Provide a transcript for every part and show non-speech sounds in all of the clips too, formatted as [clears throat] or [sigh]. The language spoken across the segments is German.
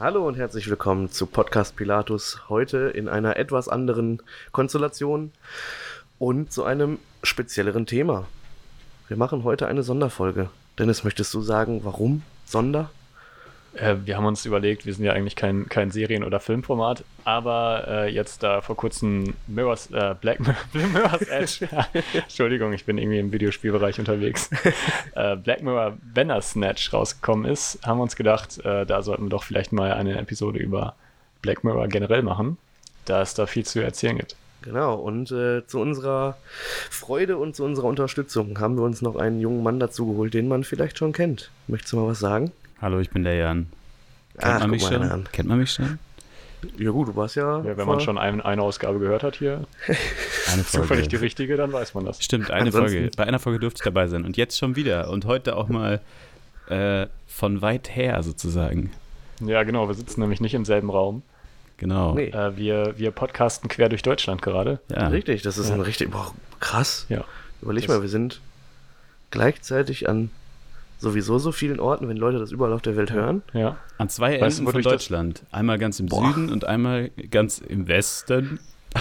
Hallo und herzlich willkommen zu Podcast Pilatus. Heute in einer etwas anderen Konstellation und zu einem spezielleren Thema. Wir machen heute eine Sonderfolge. Dennis, möchtest du sagen, warum Sonder? Äh, wir haben uns überlegt, wir sind ja eigentlich kein, kein Serien- oder Filmformat, aber äh, jetzt da vor kurzem Mirror's, äh, Black [laughs] Mirror's Edge, [laughs] Entschuldigung, ich bin irgendwie im Videospielbereich unterwegs, [laughs] äh, Black Mirror Bandersnatch rausgekommen ist, haben wir uns gedacht, äh, da sollten wir doch vielleicht mal eine Episode über Black Mirror generell machen, da es da viel zu erzählen gibt. Genau, und äh, zu unserer Freude und zu unserer Unterstützung haben wir uns noch einen jungen Mann dazugeholt, den man vielleicht schon kennt. Möchtest du mal was sagen? Hallo, ich bin der Jan. Kennt, Ach, man, mich schon? an. Kennt man mich schon? Ja gut, du warst ja... Ja, wenn man schon ein, eine Ausgabe gehört hat hier, [laughs] Eine zufällig die richtige, dann weiß man das. Stimmt, eine Ansonsten- Folge. Bei einer Folge durfte ich dabei sein. Und jetzt schon wieder. Und heute auch mal äh, von weit her sozusagen. Ja, genau, wir sitzen nämlich nicht im selben Raum. Genau. Nee. Äh, wir, wir podcasten quer durch Deutschland gerade. Ja. Richtig, das ist Ja. ein richtig... Boah, krass. Ja. Überleg Das- mal, wir sind gleichzeitig an sowieso so vielen Orten, wenn Leute das überall auf der Welt hören. Ja. An zwei Weißt du, Enden von Deutschland. Einmal ganz im Boah. Süden und einmal ganz im Westen. [laughs]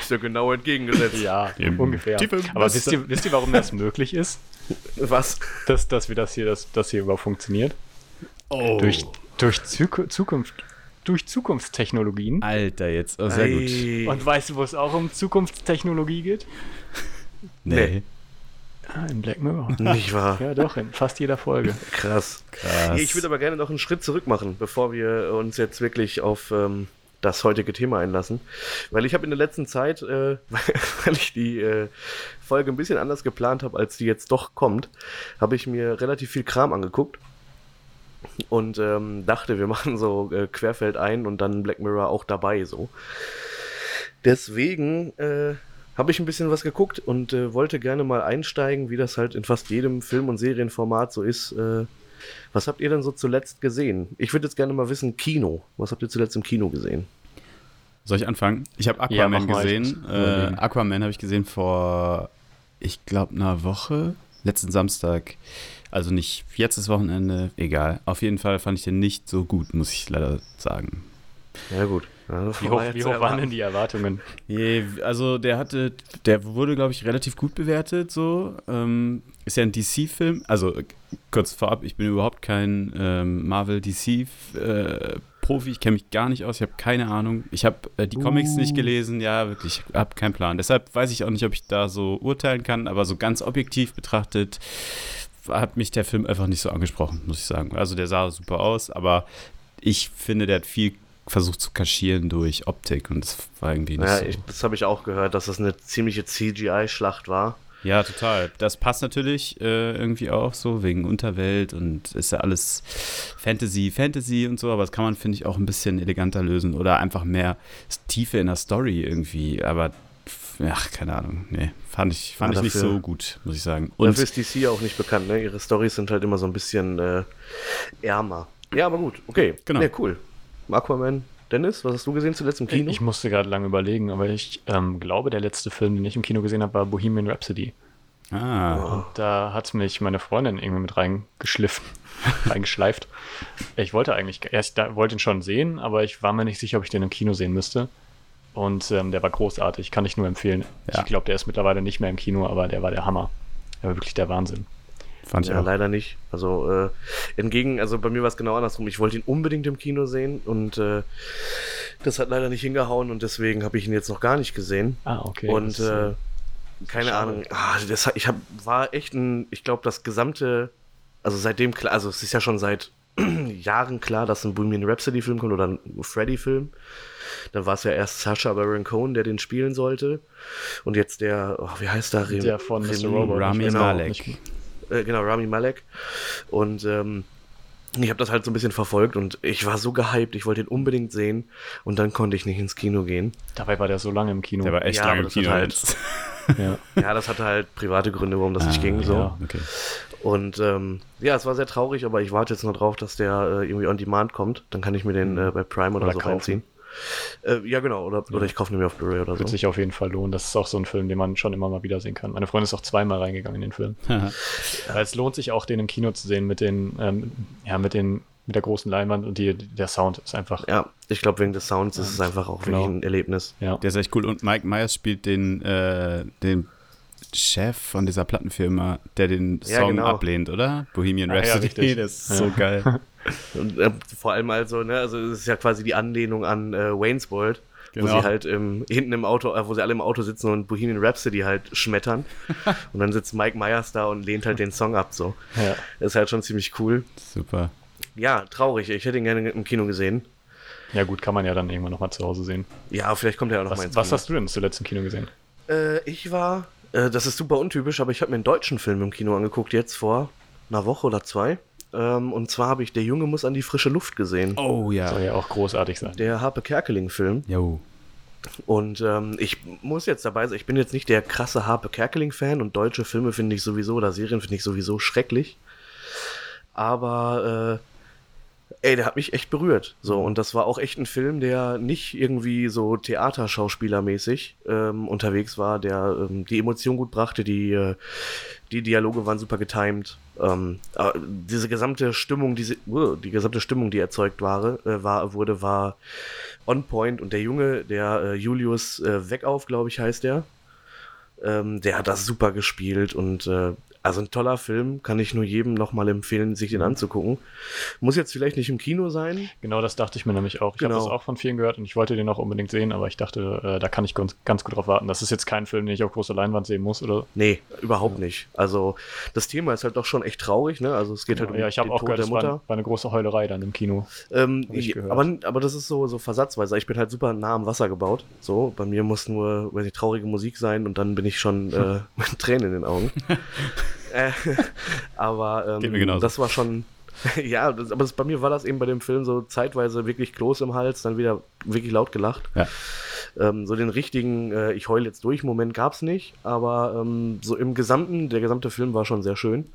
Ist ja genau entgegengesetzt. Ja, Im ungefähr. Aber wisst ihr, wisst ihr, warum das möglich ist, Was? dass, dass wir das hier, dass das hier überhaupt funktioniert? Oh. Durch, durch Zuku- Zukunft, durch Zukunftstechnologien. Alter, jetzt. Oh, sehr gut. Ei. Und weißt du, wo es auch um Zukunftstechnologie geht? Nee. Ah, in Black Mirror. Nicht wahr? Ja, doch, in fast jeder Folge. Krass. Krass. Ich würde aber gerne noch einen Schritt zurück machen, bevor wir uns jetzt wirklich auf ähm, das heutige Thema einlassen. Weil ich habe in der letzten Zeit, äh, [laughs] weil ich die äh, Folge ein bisschen anders geplant habe, als die jetzt doch kommt, habe ich mir relativ viel Kram angeguckt. Und ähm, dachte, wir machen so äh, Querfeld ein und dann Black Mirror auch dabei so. Deswegen äh, habe ich ein bisschen was geguckt und äh, wollte gerne mal einsteigen, wie das halt in fast jedem Film- und Serienformat so ist. Äh, was habt ihr denn so zuletzt gesehen? Ich würde jetzt gerne mal wissen, Kino. Was habt ihr zuletzt im Kino gesehen? Soll ich anfangen? Ich habe Ja, Aquaman ich gesehen. Äh. Aquaman habe ich gesehen vor, ich glaube, einer Woche. Letzten Samstag. Also nicht jetzt das Wochenende, egal. Auf jeden Fall fand ich den nicht so gut, muss ich leider sagen. Ja, gut. Wie hoch, wie hoch waren denn die Erwartungen? Je, Also der hatte, der wurde, glaube ich, relativ gut bewertet. So ähm, ist ja ein DC-Film. Also äh, kurz vorab, ich bin überhaupt kein ähm, Marvel DC-Profi. ich kenne mich gar nicht aus. Ich habe keine Ahnung. Ich habe äh, die Comics Uh. nicht gelesen. Ja, wirklich, ich habe keinen Plan. Deshalb weiß ich auch nicht, ob ich da so urteilen kann. Aber so ganz objektiv betrachtet hat mich der Film einfach nicht so angesprochen, muss ich sagen. Also der sah super aus, aber ich finde, der hat viel versucht zu kaschieren durch Optik und das war irgendwie nicht Ja, so. ich, das habe ich auch gehört, dass das eine ziemliche CGI-Schlacht war. Ja, total. Das passt natürlich äh, irgendwie auch so wegen Unterwelt und ist ja alles Fantasy, Fantasy und so, aber das kann man, finde ich, auch ein bisschen eleganter lösen oder einfach mehr Tiefe in der Story irgendwie. Aber ach, keine Ahnung. Nee, fand ich, fand Ja, ich nicht dafür- so gut, muss ich sagen. Und Dafür ist DC auch nicht bekannt, ne? Ihre Storys sind halt immer so ein bisschen äh, ärmer. Ja, aber gut, okay. Genau. Ja, cool. Aquaman, Dennis, was hast du gesehen zuletzt im Kino? Ich musste gerade lange überlegen, aber ich ähm, glaube, der letzte Film, den ich im Kino gesehen habe, war Bohemian Rhapsody. ah, Oh. Da hat mich meine Freundin irgendwie mit reingeschliffen, [laughs] reingeschleift. Ich wollte eigentlich, erst da, wollte ihn schon sehen, aber ich war mir nicht sicher, ob ich den im Kino sehen müsste. Und ähm, der war großartig, kann ich nur empfehlen. Ja. Ich glaube, der ist mittlerweile nicht mehr im Kino, aber der war der Hammer. Der war wirklich der Wahnsinn. Fand ich Ja, auch. leider nicht. Also äh, entgegen, also bei mir war es genau andersrum. Ich wollte ihn unbedingt im Kino sehen und äh, das hat leider nicht hingehauen und deswegen habe ich ihn jetzt noch gar nicht gesehen. Ah, okay. und äh, äh, keine schade. Ahnung. Ah, das, ich hab, war echt ein, ich glaube, das gesamte, also seitdem klar, also es ist ja schon seit [clears throat] Jahren klar, dass ein Bohemian Rhapsody-Film kommt oder ein Freddy-Film. Dann war es ja erst Sacha Baron Cohen, der den spielen sollte. Und jetzt der, oh, wie heißt der? Rem- der von Mr. Remi- Robot. Rami genau, Malek. nicht- äh, genau, Rami Malek. Und ähm, ich habe das halt so ein bisschen verfolgt und ich war so gehypt, ich wollte ihn unbedingt sehen und dann konnte ich nicht ins Kino gehen. Dabei war der so lange im Kino. Der war echt Ja, lange im Kino. halt- [laughs] ja. Ja, das hatte halt private Gründe, warum das nicht Ah, ging. So. ja. Okay. Und ähm, ja, es war sehr traurig, aber ich warte jetzt nur drauf, dass der äh, irgendwie on demand kommt. Dann kann ich mir den äh, bei Prime oder, Oder so kaufen. reinziehen. Äh, ja, genau. Oder, oder ich kaufe ihn mir auf Blu-ray oder Wird so. sich auf jeden Fall lohnen. Das ist auch so ein Film, den man schon immer mal wieder sehen kann. Meine Freundin ist auch zweimal reingegangen in den Film. [laughs] Weil es lohnt sich auch, den im Kino zu sehen mit den, ähm, ja, mit den, mit der großen Leinwand und die, der Sound ist einfach. Ja, ich glaube, wegen des Sounds ist es einfach auch Genau. wirklich ein Erlebnis. Ja. Der ist echt cool. Und Mike Myers spielt den, äh, den Chef von dieser Plattenfirma, der den Ja, Song genau. ablehnt, oder? Bohemian Ah, ja, Rhapsody. richtig. [laughs] das ist Ja. so geil. [laughs] Und äh, vor allem also, ne, also es ist ja quasi die Anlehnung an äh, Wayne's World, wo Genau. sie halt ähm, hinten im Auto, äh, wo sie alle im Auto sitzen und Bohemian Rhapsody halt schmettern. [laughs] und dann sitzt Mike Myers da und lehnt halt den Song ab, so. Ja. Das ist halt schon ziemlich cool. Super. Ja, traurig. Ich hätte ihn gerne im Kino gesehen. ja, gut, kann man ja dann irgendwann nochmal zu Hause sehen. Ja, vielleicht kommt er auch noch mal Was, ins was Kino. hast du denn zuletzt im Kino gesehen? Äh, ich war, äh, das ist super untypisch, aber ich habe mir einen deutschen Film im Kino angeguckt, jetzt vor einer Woche oder zwei. Ähm, und zwar habe ich Der Junge muss an die frische Luft gesehen. Oh ja. Soll ja auch großartig sein. Der Harpe Kerkeling-Film. Jo. Und ähm, ich muss jetzt dabei sein, ich bin jetzt nicht der krasse Harpe Kerkeling-Fan und deutsche Filme finde ich sowieso oder Serien finde ich sowieso schrecklich. Aber äh, ey, der hat mich echt berührt. So, und das war auch echt ein Film, der nicht irgendwie so Theaterschauspielermäßig ähm, unterwegs war, der ähm, die Emotion gut brachte, die, äh, die Dialoge waren super getimed. Ähm, diese gesamte Stimmung, diese, uh, die gesamte Stimmung, die erzeugt war, äh, war, wurde, war on point und der Junge, der äh, Julius äh, Weckauf, glaube ich, heißt der, ähm, der hat das super gespielt und äh, also ein toller Film, kann ich nur jedem nochmal empfehlen, sich den anzugucken. Muss jetzt vielleicht nicht im Kino sein. Genau das dachte ich mir nämlich auch. Ich habe Genau. das auch von vielen gehört und ich wollte den auch unbedingt sehen, aber ich dachte, äh, da kann ich ganz, ganz gut drauf warten. Das ist jetzt kein Film, den ich auf großer Leinwand sehen muss, oder? Nee, überhaupt nicht. Also das Thema ist halt doch schon echt traurig, ne? Also es geht halt um ja, ich habe auch Tod gehört, der das war, Mutter. war eine große Heulerei dann im Kino. Ähm, ich ich, aber, aber das ist so, so versatzweise. Ich bin halt super nah am Wasser gebaut. So, bei mir muss nur, weiß nicht, traurige Musik sein und dann bin ich schon [laughs] äh, [laughs] mit Tränen in den Augen. [laughs] äh, [laughs] aber ähm, das war schon. [laughs] ja, das, aber das, bei mir war das eben bei dem Film so zeitweise wirklich Kloß im Hals, dann wieder wirklich laut gelacht. Ja. Ähm, so den richtigen, äh, ich heul jetzt durch Moment gab es nicht, aber ähm, so im Gesamten, der gesamte Film war schon sehr schön.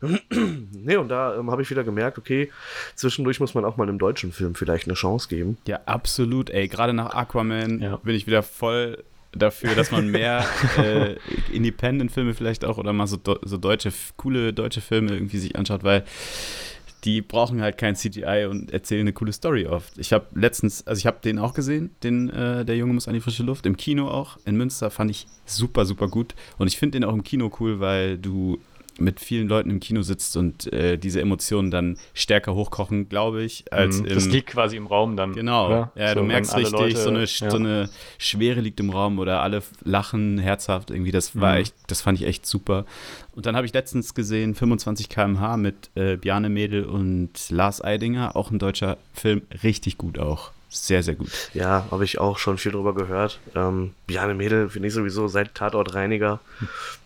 [clears throat] nee, und da ähm, habe ich wieder gemerkt, okay, zwischendurch muss man auch mal einem deutschen Film vielleicht eine Chance geben. Ja, absolut, ey. Gerade nach Aquaman Ja. bin ich wieder voll dafür, dass man mehr [laughs] äh, Independent-Filme vielleicht auch oder mal so, so deutsche, coole deutsche Filme irgendwie sich anschaut, weil die brauchen halt kein CGI und erzählen eine coole Story oft. Ich habe letztens, also ich habe den auch gesehen, den äh, Der Junge muss an die frische Luft, im Kino auch, in Münster, fand ich super, super gut. Und ich finde den auch im Kino cool, weil du mit vielen Leuten im Kino sitzt und äh, diese Emotionen dann stärker hochkochen, glaube ich, als Mhm. im, das liegt quasi im Raum dann. Genau, oder? ja, So, du merkst richtig, Leute- so, eine, ja. so eine Schwere liegt im Raum oder alle lachen herzhaft irgendwie. Das war Mhm. echt, das fand ich echt super. Und dann habe ich letztens gesehen 25 km/h mit äh, Bjarne Mädel und Lars Eidinger, auch ein deutscher Film, richtig gut auch. Sehr, sehr gut. Ja, habe ich auch schon viel drüber gehört. Ähm, Bjarne Mädel finde ich sowieso seit Tatortreiniger.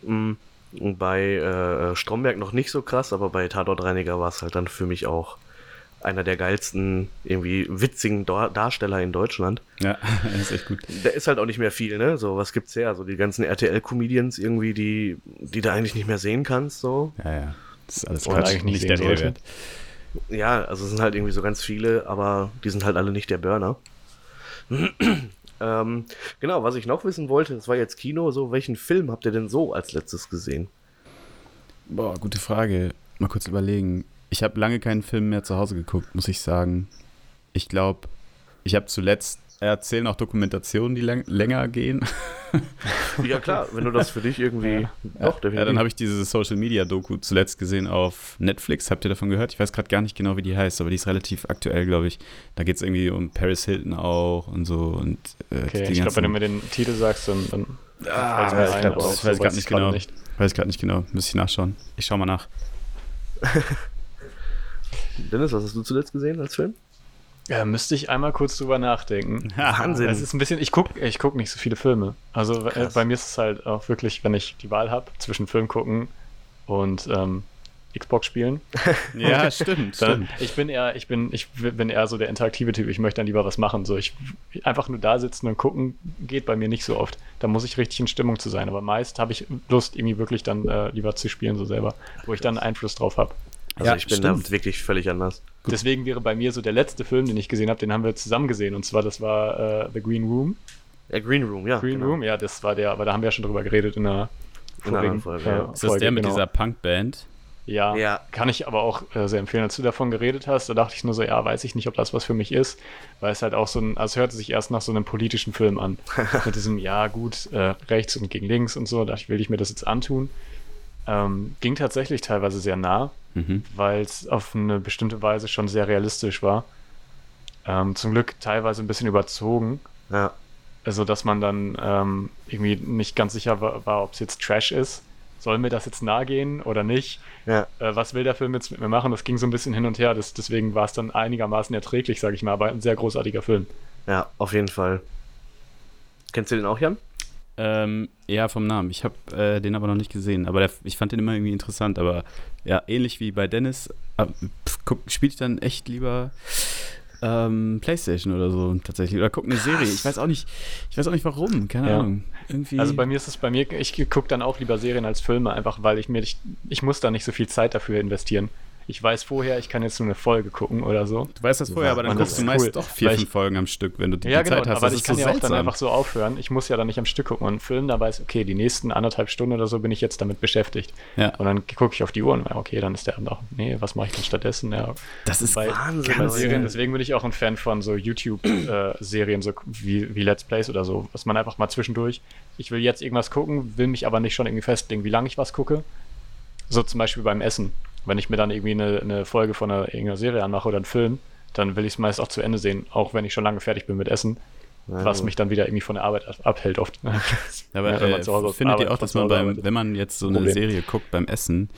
Mm, Und bei äh, Stromberg noch nicht so krass, aber bei Tatortreiniger war es halt dann für mich auch einer der geilsten, irgendwie witzigen Dar Darsteller in Deutschland. Ja, das [laughs] ist echt gut. Da ist halt auch nicht mehr viel, ne? So, was gibt's her? So die ganzen RTL-Comedians irgendwie, die, die du eigentlich nicht mehr sehen kannst, so. Ja, ja. Das ist alles Quatsch. eigentlich nicht der Rede sollte. wert. Ja, also es sind halt irgendwie so ganz viele, aber die sind halt alle nicht der Burner. Ähm, genau, was ich noch wissen wollte, das war jetzt Kino, so welchen Film habt ihr denn so als letztes gesehen? Boah, gute Frage. Mal kurz überlegen. Ich habe lange keinen Film mehr zu Hause geguckt, muss ich sagen. Ich glaube, ich habe zuletzt erzählen auch Dokumentationen, die lang, länger gehen. [laughs] Ja klar, wenn du das für dich irgendwie... Doch, Ja, dann habe ich diese Social Media Doku zuletzt gesehen auf Netflix. Habt ihr davon gehört? Ich weiß gerade gar nicht genau, wie die heißt, aber die ist relativ aktuell, glaube ich. Da geht es irgendwie um Paris Hilton auch und so. Und, äh, Okay, ich glaube, wenn du mir den Titel sagst, dann, dann Ah, ich ein, glaub auch. ich weiß weiß gerade ich nicht genau. nicht. Weiß gerade nicht genau. Müsste ich nachschauen. Ich schau mal nach. [laughs] Dennis, was hast du zuletzt gesehen als Film? Ja, müsste ich einmal kurz drüber nachdenken. [laughs] Wahnsinn. Es ist ein bisschen, ich gucke ich guck nicht so viele Filme. Also äh, Krass. bei mir ist es halt auch wirklich, wenn ich die Wahl habe zwischen Film gucken und ähm, Xbox spielen. [laughs] Ja, [laughs] stimmt, Dann, stimmt. ich bin eher, ich bin, ich bin eher so der interaktive Typ. Ich möchte dann lieber was machen. So, ich einfach nur da sitzen und gucken geht bei mir nicht so oft. Da muss ich richtig in Stimmung zu sein. Aber meist habe ich Lust, irgendwie wirklich dann äh, lieber zu spielen so selber, wo ich dann Einfluss drauf habe. Also ja, ich bin stimmt. da wirklich völlig anders. Gut. Deswegen wäre bei mir so der letzte Film, den ich gesehen habe, den haben wir zusammen gesehen. Und zwar, das war äh, The Green Room. Ja, Green Room, ja. Green genau. Room, ja, das war der, aber da haben wir ja schon drüber geredet in einer, in einer Folge. Äh, ja. Ist das der mit genau. dieser Punkband? Ja, ja, kann ich aber auch äh, sehr empfehlen, als du davon geredet hast. Da dachte ich nur so, ja, weiß ich nicht, ob das was für mich ist, weil es halt auch so ein, also es hörte sich erst nach so einem politischen Film an. [laughs] mit diesem, ja, gut, äh, rechts und gegen links und so. Da dachte ich, will ich mir das jetzt antun. Ähm, ging tatsächlich teilweise sehr nah, mhm. weil es auf eine bestimmte Weise schon sehr realistisch war. Ähm, zum Glück teilweise ein bisschen überzogen. Ja. Also, dass man dann ähm, irgendwie nicht ganz sicher war, war ob es jetzt Trash ist soll mir das jetzt nahe gehen oder nicht? Ja. Äh, was will der Film jetzt mit mir machen? Das ging so ein bisschen hin und her. Das, deswegen war es dann einigermaßen erträglich, sage ich mal, aber ein sehr großartiger Film. Ja, auf jeden Fall. Kennst du den auch, Jan? Ähm, ja, vom Namen. Ich habe äh, den aber noch nicht gesehen. Aber der, ich fand den immer irgendwie interessant. Aber ja, ähnlich wie bei Dennis, äh, spiele ich dann echt lieber ähm, Playstation oder so tatsächlich. Oder guck eine. Serie. Ich weiß auch nicht, ich weiß auch nicht warum, keine ja. Ahnung. Irgendwie also bei mir ist es bei mir, ich gucke dann auch lieber Serien als Filme, einfach weil ich mir, ich, ich muss da nicht so viel Zeit dafür investieren ich weiß vorher, ich kann jetzt nur eine Folge gucken oder so. Du weißt das vorher, aber dann guckst du meist cool. doch vier, fünf Folgen am Stück, wenn du die, ja, genau, Zeit hast. Aber das ich kann so ja seltsam. auch dann einfach so aufhören. Ich muss ja dann nicht am Stück gucken und einen Film, da weiß ich, okay, die nächsten anderthalb Stunden oder so bin ich jetzt damit beschäftigt. Ja. Und dann gucke ich auf die Uhr und okay, dann ist der Abend auch, nee, was mache ich denn stattdessen? Ja, das ist bei, Wahnsinn. Bei Serien, deswegen bin ich auch ein Fan von so YouTube-Serien, äh, so wie, wie Let's Plays oder so, was man einfach mal zwischendurch, ich will jetzt irgendwas gucken, will mich aber nicht schon irgendwie festlegen, wie lange ich was gucke. So zum Beispiel beim Essen wenn ich mir dann irgendwie eine, eine Folge von einer, irgendeiner Serie anmache oder einen Film, dann will ich es meist auch zu Ende sehen, auch wenn ich schon lange fertig bin mit Essen. Ja, was mich dann wieder irgendwie von der Arbeit abhält oft. [laughs] Aber ja, äh, findet ihr auch, dass man beim, wenn man jetzt so eine Problem. Serie guckt beim Essen,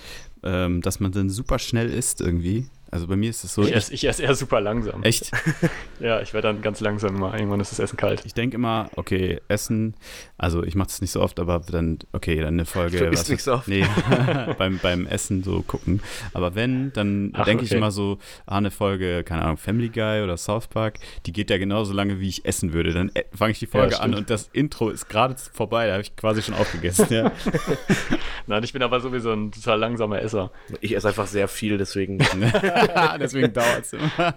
ähm, dass man dann super schnell isst irgendwie? Also bei mir ist es so. Ich esse, ich esse eher super langsam. Echt? [laughs] ja, ich werde dann ganz langsam immer. Irgendwann ist das Essen kalt. Ich denke immer, okay, Essen, also ich mache das nicht so oft, aber dann, okay, dann eine Folge. Du isst nicht so oft. Nee, [laughs] [laughs] beim, beim Essen so gucken. Aber wenn, dann denke okay. ich immer so, ah, eine Folge, keine Ahnung, Family Guy oder South Park, die geht ja genauso lange, wie ich essen würde. Dann äh, fange ich die Folge ja, an und das Intro ist gerade vorbei, da habe ich quasi schon aufgegessen. Ja. Nein, ich bin aber sowieso ein total langsamer Esser. Ich esse einfach sehr viel, deswegen. [laughs] Deswegen dauert es immer. Ja.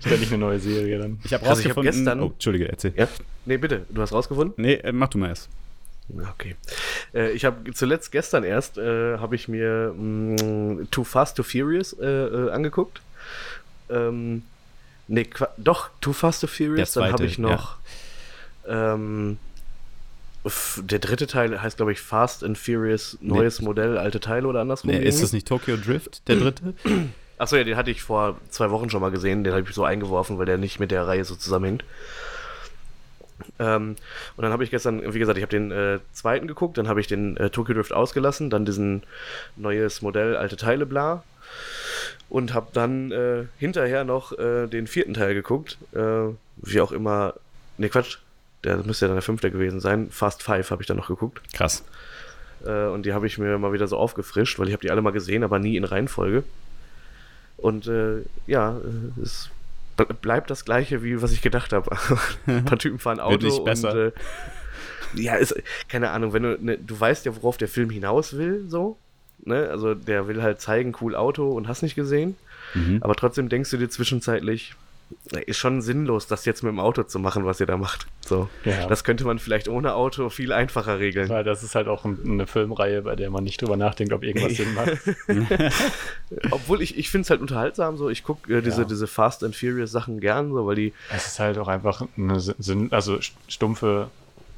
Ständig eine neue Serie dann. Ich habe rausgefunden. Also ich hab gestern, oh, Entschuldige, erzähl. Ja? Nee, bitte. Du hast rausgefunden? Nee, äh, mach du mal erst. Okay. Äh, ich habe zuletzt gestern erst äh, habe ich mir mh, mm, Too Fast Too Furious äh, äh, angeguckt. Ähm, nee, doch Too Fast Too Furious. Zweite, dann habe ich noch ja. ähm, der dritte Teil heißt, glaube ich, Fast and Furious, neues nee. Modell, alte Teile oder andersrum. Nee, ist das nicht Tokyo Drift, der dritte? Achso, ja, den hatte ich vor zwei Wochen schon mal gesehen. Den habe ich so eingeworfen, weil der nicht mit der Reihe so zusammenhängt. Ähm, und dann habe ich gestern, wie gesagt, ich habe den äh, zweiten geguckt, dann habe ich den äh, Tokyo Drift ausgelassen, dann diesen neues Modell, alte Teile, bla. Und habe dann äh, hinterher noch äh, den vierten Teil geguckt. Äh, wie auch immer. Ne, Quatsch der müsste ja dann der fünfte gewesen sein. Fast Five habe ich dann noch geguckt. Krass. Äh, und die habe ich mir mal wieder so aufgefrischt, weil ich habe die alle mal gesehen, aber nie in Reihenfolge. Und äh, ja, es bleibt das gleiche, wie was ich gedacht habe. [laughs] Ein paar Typen fahren Auto Wird nicht besser. und äh, ja, ist, keine Ahnung, wenn du, ne, du weißt ja, worauf der Film hinaus will, so. Ne? Also der will halt zeigen, cool Auto und hast nicht gesehen. Mhm. Aber trotzdem denkst du dir zwischenzeitlich, ist schon sinnlos, das jetzt mit dem Auto zu machen, was ihr da macht. So. Ja. Das könnte man vielleicht ohne Auto viel einfacher regeln. Weil das ist halt auch eine Filmreihe, bei der man nicht drüber nachdenkt, ob irgendwas Sinn macht. [laughs] [laughs] Obwohl ich, ich finde es halt unterhaltsam, so ich gucke äh, diese, ja. diese Fast and Furious Sachen gern, so, weil die. Es ist halt auch einfach eine Sinn, also stumpfe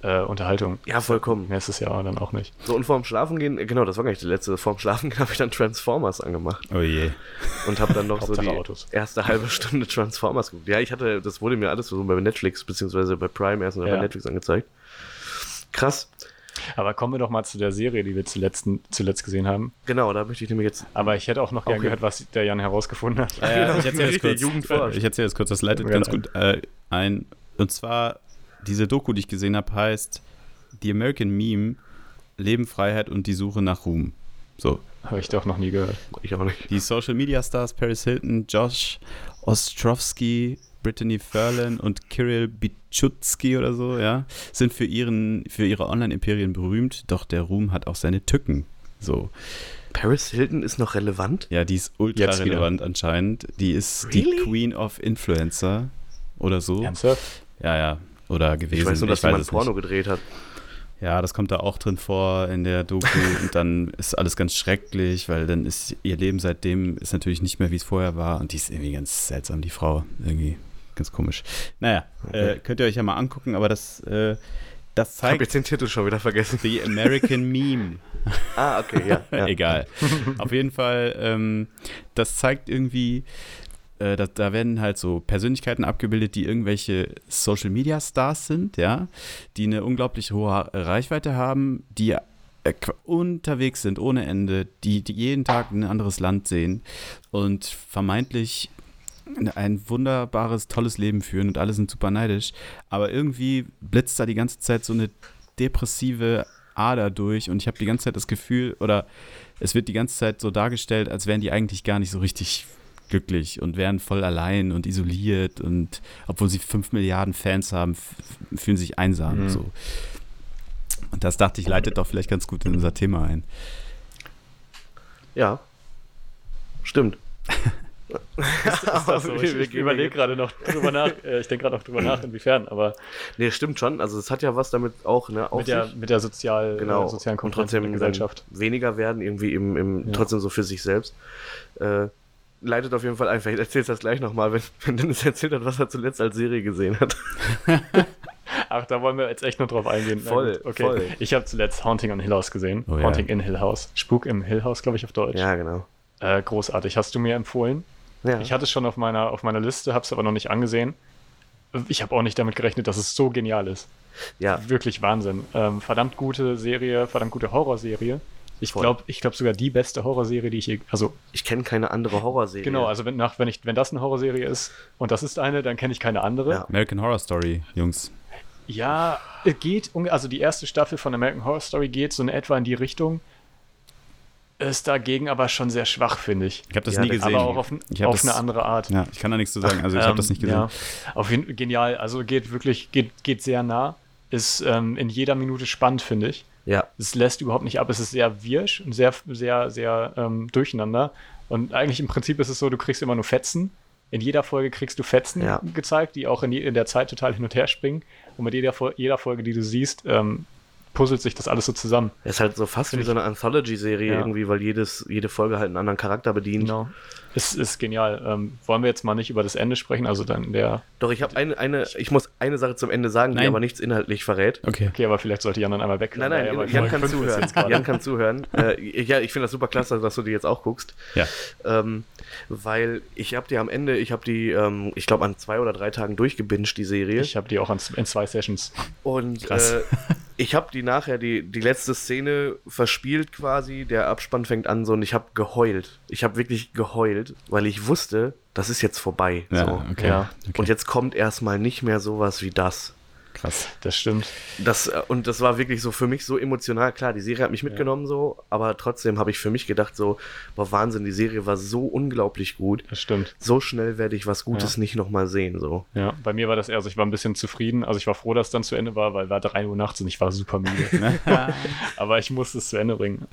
äh, Unterhaltung. Ja, vollkommen. Mehr ist es ja dann auch nicht. So, und vorm Schlafen gehen, äh, genau, das war gar nicht die letzte. Vorm Schlafen gehen [laughs] habe ich dann Transformers angemacht. Oh je. Und habe dann noch so die Autos. erste halbe Stunde Transformers geguckt. Ja, ich hatte, das wurde mir alles so bei Netflix, beziehungsweise bei Prime erst und ja. bei Netflix angezeigt. Krass. Aber kommen wir doch mal zu der Serie, die wir zuletzt, zuletzt gesehen haben. Genau, da möchte ich nämlich jetzt. Aber ich hätte auch noch gerne gehört, was der Jan herausgefunden hat. Äh, ich [laughs] erzähle jetzt, kurz, ich erzähl jetzt kurz, das leitet ganz gut äh, ein. Und zwar diese Doku, die ich gesehen habe, heißt The American Meme, Leben, Freiheit und die Suche nach Ruhm. So. Habe ich doch noch nie gehört. Ich auch nicht. Die Social Media Stars Paris Hilton, Josh Ostrovsky, Brittany Ferlin und Kirill Bichutski oder so, ja, sind für, ihren, für ihre Online-Imperien berühmt, doch der Ruhm hat auch seine Tücken. So. Paris Hilton ist noch relevant? Ja, die ist ultra Jetzt wieder. relevant anscheinend. Die ist die Really? Queen of Influencer oder so. Ernsthaft? Ja, ja. Oder gewesen. Ich weiß nur, dass weiß jemand Porno nicht. gedreht hat. Ja, das kommt da auch drin vor in der Doku [laughs] und dann ist alles ganz schrecklich, weil dann ist ihr Leben seitdem ist natürlich nicht mehr, wie es vorher war und die ist irgendwie ganz seltsam, die Frau. Irgendwie ganz komisch. Naja, äh, könnt ihr euch ja mal angucken, aber das, äh, das Ich habe zeigt jetzt den Titel schon wieder vergessen. The American [laughs] Meme. Ah, okay, ja. ja. [laughs] Egal. Auf jeden Fall, ähm, das zeigt irgendwie, äh, da, da werden halt so Persönlichkeiten abgebildet, die irgendwelche Social Media Stars sind, ja, die eine unglaublich hohe Reichweite haben, die äh, unterwegs sind ohne Ende, die, die jeden Tag ein anderes Land sehen und vermeintlich ein wunderbares, tolles Leben führen und alle sind super neidisch. Aber irgendwie blitzt da die ganze Zeit so eine depressive Ader durch und ich habe die ganze Zeit das Gefühl, oder es wird die ganze Zeit so dargestellt, als wären die eigentlich gar nicht so richtig glücklich und wären voll allein und isoliert und obwohl sie fünf Milliarden Fans haben, fühlen sich einsam. Mhm. So. Und das dachte ich, leitet doch vielleicht ganz gut in unser Thema ein. Ja. Stimmt. [laughs] Ist das so? Ich, ich überlege gerade noch drüber nach. [laughs] Äh, ich denke gerade noch drüber nach, inwiefern, aber Nee, stimmt schon. Also es hat ja was damit auch, ne, auf mit der, mit der sozial, genau. äh, sozialen und Komponente trotzdem der Gesellschaft. weniger werden, irgendwie im, im Ja. trotzdem so für sich selbst. Äh, leitet auf jeden Fall ein. Vielleicht erzählst du das gleich nochmal, wenn, wenn Dennis erzählt hat, was er zuletzt als Serie gesehen hat. [laughs] Ach, da wollen wir jetzt echt noch drauf eingehen. Voll, okay. voll. Ich habe zuletzt Haunting on Hill House gesehen. Oh ja. Haunting in Hill House. Spuk im Hill House, glaube ich, auf Deutsch. ja, genau. Äh, großartig. Hast du mir empfohlen? Ja. Ich hatte es schon auf meiner, auf meiner Liste, habe es aber noch nicht angesehen. Ich habe auch nicht damit gerechnet, dass es so genial ist. ja, Wirklich Wahnsinn. Ähm, verdammt gute Serie, verdammt gute Horrorserie. Ich glaube ich glaub sogar die beste Horrorserie, die ich je, also ich kenne keine andere Horrorserie. genau, also wenn, nach, wenn, ich, wenn das eine Horrorserie ist und das ist eine, dann kenne ich keine andere. Ja. American Horror Story, Jungs. Ja, äh, geht, unge- also die erste Staffel von American Horror Story geht so in etwa in die Richtung. Ist dagegen aber schon sehr schwach, finde ich. Ich habe das Ja, nie gesehen. Aber auch auf, auf das- eine andere Art. ja, ich kann da nichts zu sagen. Also ich habe Ähm, das nicht gesehen. Ja, auf jeden genial. Also geht wirklich, geht, geht sehr nah. Ist ähm, in jeder Minute spannend, finde ich. Ja, Es lässt überhaupt nicht ab. Es ist sehr wirsch und sehr, sehr, sehr ähm, durcheinander. Und eigentlich im Prinzip ist es so, du kriegst immer nur Fetzen. In jeder Folge kriegst du Fetzen Ja. gezeigt, die auch in, in der Zeit total hin und her springen. Und mit jeder, jeder Folge, die du siehst, ähm, puzzelt sich das alles so zusammen. ist halt so fast wie Find so eine Anthology-Serie Ja. irgendwie, weil jedes, jede Folge halt einen anderen Charakter bedient. Genau. Es ist genial. Ähm, wollen wir jetzt mal nicht über das Ende sprechen? Also dann der. Doch, ich habe eine, eine, ich muss eine Sache zum Ende sagen, die Nein. aber nichts inhaltlich verrät. Okay. Okay, aber vielleicht sollte Jan dann einmal weg. Nein, nein, bei Jan kann zuhören. Jan kann zuhören. äh, ja, ich finde das super klasse, dass du die jetzt auch guckst. Ja. Ähm, weil ich habe die am Ende, ich habe die, ähm, ich glaube, an zwei oder drei Tagen durchgebinged, die Serie. Ich habe die auch an, in zwei Sessions. Und Krass. äh, ich habe die nachher, die, die letzte Szene verspielt quasi. Der Abspann fängt an so und ich habe geheult. Ich habe wirklich geheult, weil ich wusste, das ist jetzt vorbei. Ja, so. okay. Ja. okay. Und jetzt kommt erstmal nicht mehr sowas wie das. Krass. Das stimmt. Das, äh, und das war wirklich so für mich so emotional. Klar, die Serie hat mich mitgenommen so, aber trotzdem habe ich für mich gedacht so, boah, Wahnsinn, die Serie war so unglaublich gut. Das stimmt. So schnell werde ich was Gutes Ja. nicht nochmal sehen, so. Ja, bei mir war das eher so, ich war ein bisschen zufrieden. Also ich war froh, dass es dann zu Ende war, weil war 3 Uhr nachts und ich war super müde. [laughs] [laughs] Aber ich musste es zu Ende bringen.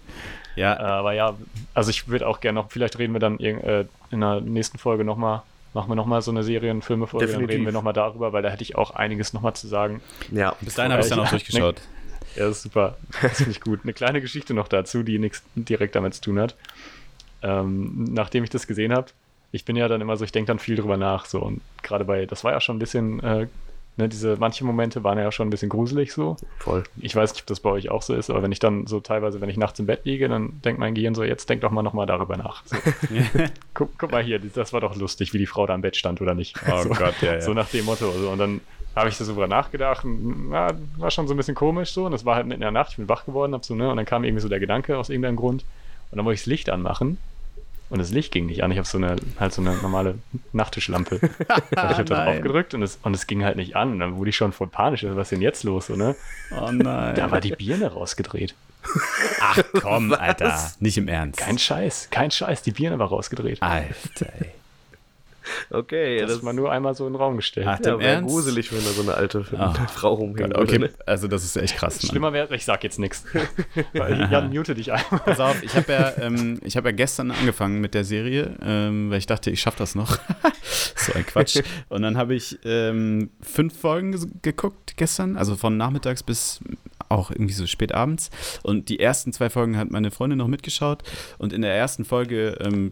Äh, ja, aber ja, also ich würde auch gerne noch, vielleicht reden wir dann äh, in der nächsten Folge nochmal, machen wir nochmal so eine Serien-, Filme-Folge, dann Definitiv. reden wir nochmal darüber, weil da hätte ich auch einiges nochmal zu sagen. Ja, bis dahin habe ich dann auch durchgeschaut. [laughs] Ja, das ist super. Das finde ich gut. Eine kleine Geschichte noch dazu, die nichts direkt damit zu tun hat. Ähm, nachdem ich das gesehen habe, ich bin ja dann immer so, ich denke dann viel drüber nach. So. Und gerade bei, das war ja schon ein bisschen, äh, ne, diese, manche Momente waren ja schon ein bisschen gruselig so. voll. Ich weiß nicht, ob das bei euch auch so ist, aber wenn ich dann so teilweise, wenn ich nachts im Bett liege, dann denkt mein Gehirn so, jetzt denk doch mal nochmal darüber nach. So. [laughs] guck, guck mal hier, das war doch lustig, wie die Frau da im Bett stand oder nicht. Oh [laughs] so, Gott, ja, ja. So nach dem Motto. So. Und dann habe ich darüber nachgedacht. Na, war schon so ein bisschen komisch so. Und das war halt mitten in der Nacht. Ich bin wach geworden, hab so, ne? Und dann kam irgendwie so der Gedanke aus irgendeinem Grund. Und dann wollte ich das Licht anmachen. Und das Licht ging nicht an. Ich habe so eine, halt so eine normale Nachttischlampe. [laughs] ich habe da Nein. drauf gedrückt und es, und es ging halt nicht an. Und dann wurde ich schon voll panisch. Was ist denn jetzt los? So, ne? Oh nein. Da war die Birne rausgedreht. Ach komm, Alter. Nicht im Ernst. Kein Scheiß, kein Scheiß. Die Birne war rausgedreht. Alter, ey. [laughs] Okay, das, ist mal nur einmal so in den Raum gestellt. Ach, ja, wäre gruselig, wenn da so eine alte Ah, Frau rumhängt. Okay, ne? also das ist echt krass. Mann. Schlimmer wäre, ich sag jetzt nichts. [laughs] Jan, mute dich einmal. Pass auf, ich habe ja, ähm, ich hab ja gestern angefangen mit der Serie, ähm, weil ich dachte, ich schaffe das noch. [laughs] so ein Quatsch. Und dann habe ich ähm, fünf Folgen geguckt gestern, also von nachmittags bis auch irgendwie so spät abends. Und die ersten zwei Folgen hat meine Freundin noch mitgeschaut. Und in der ersten Folge ähm,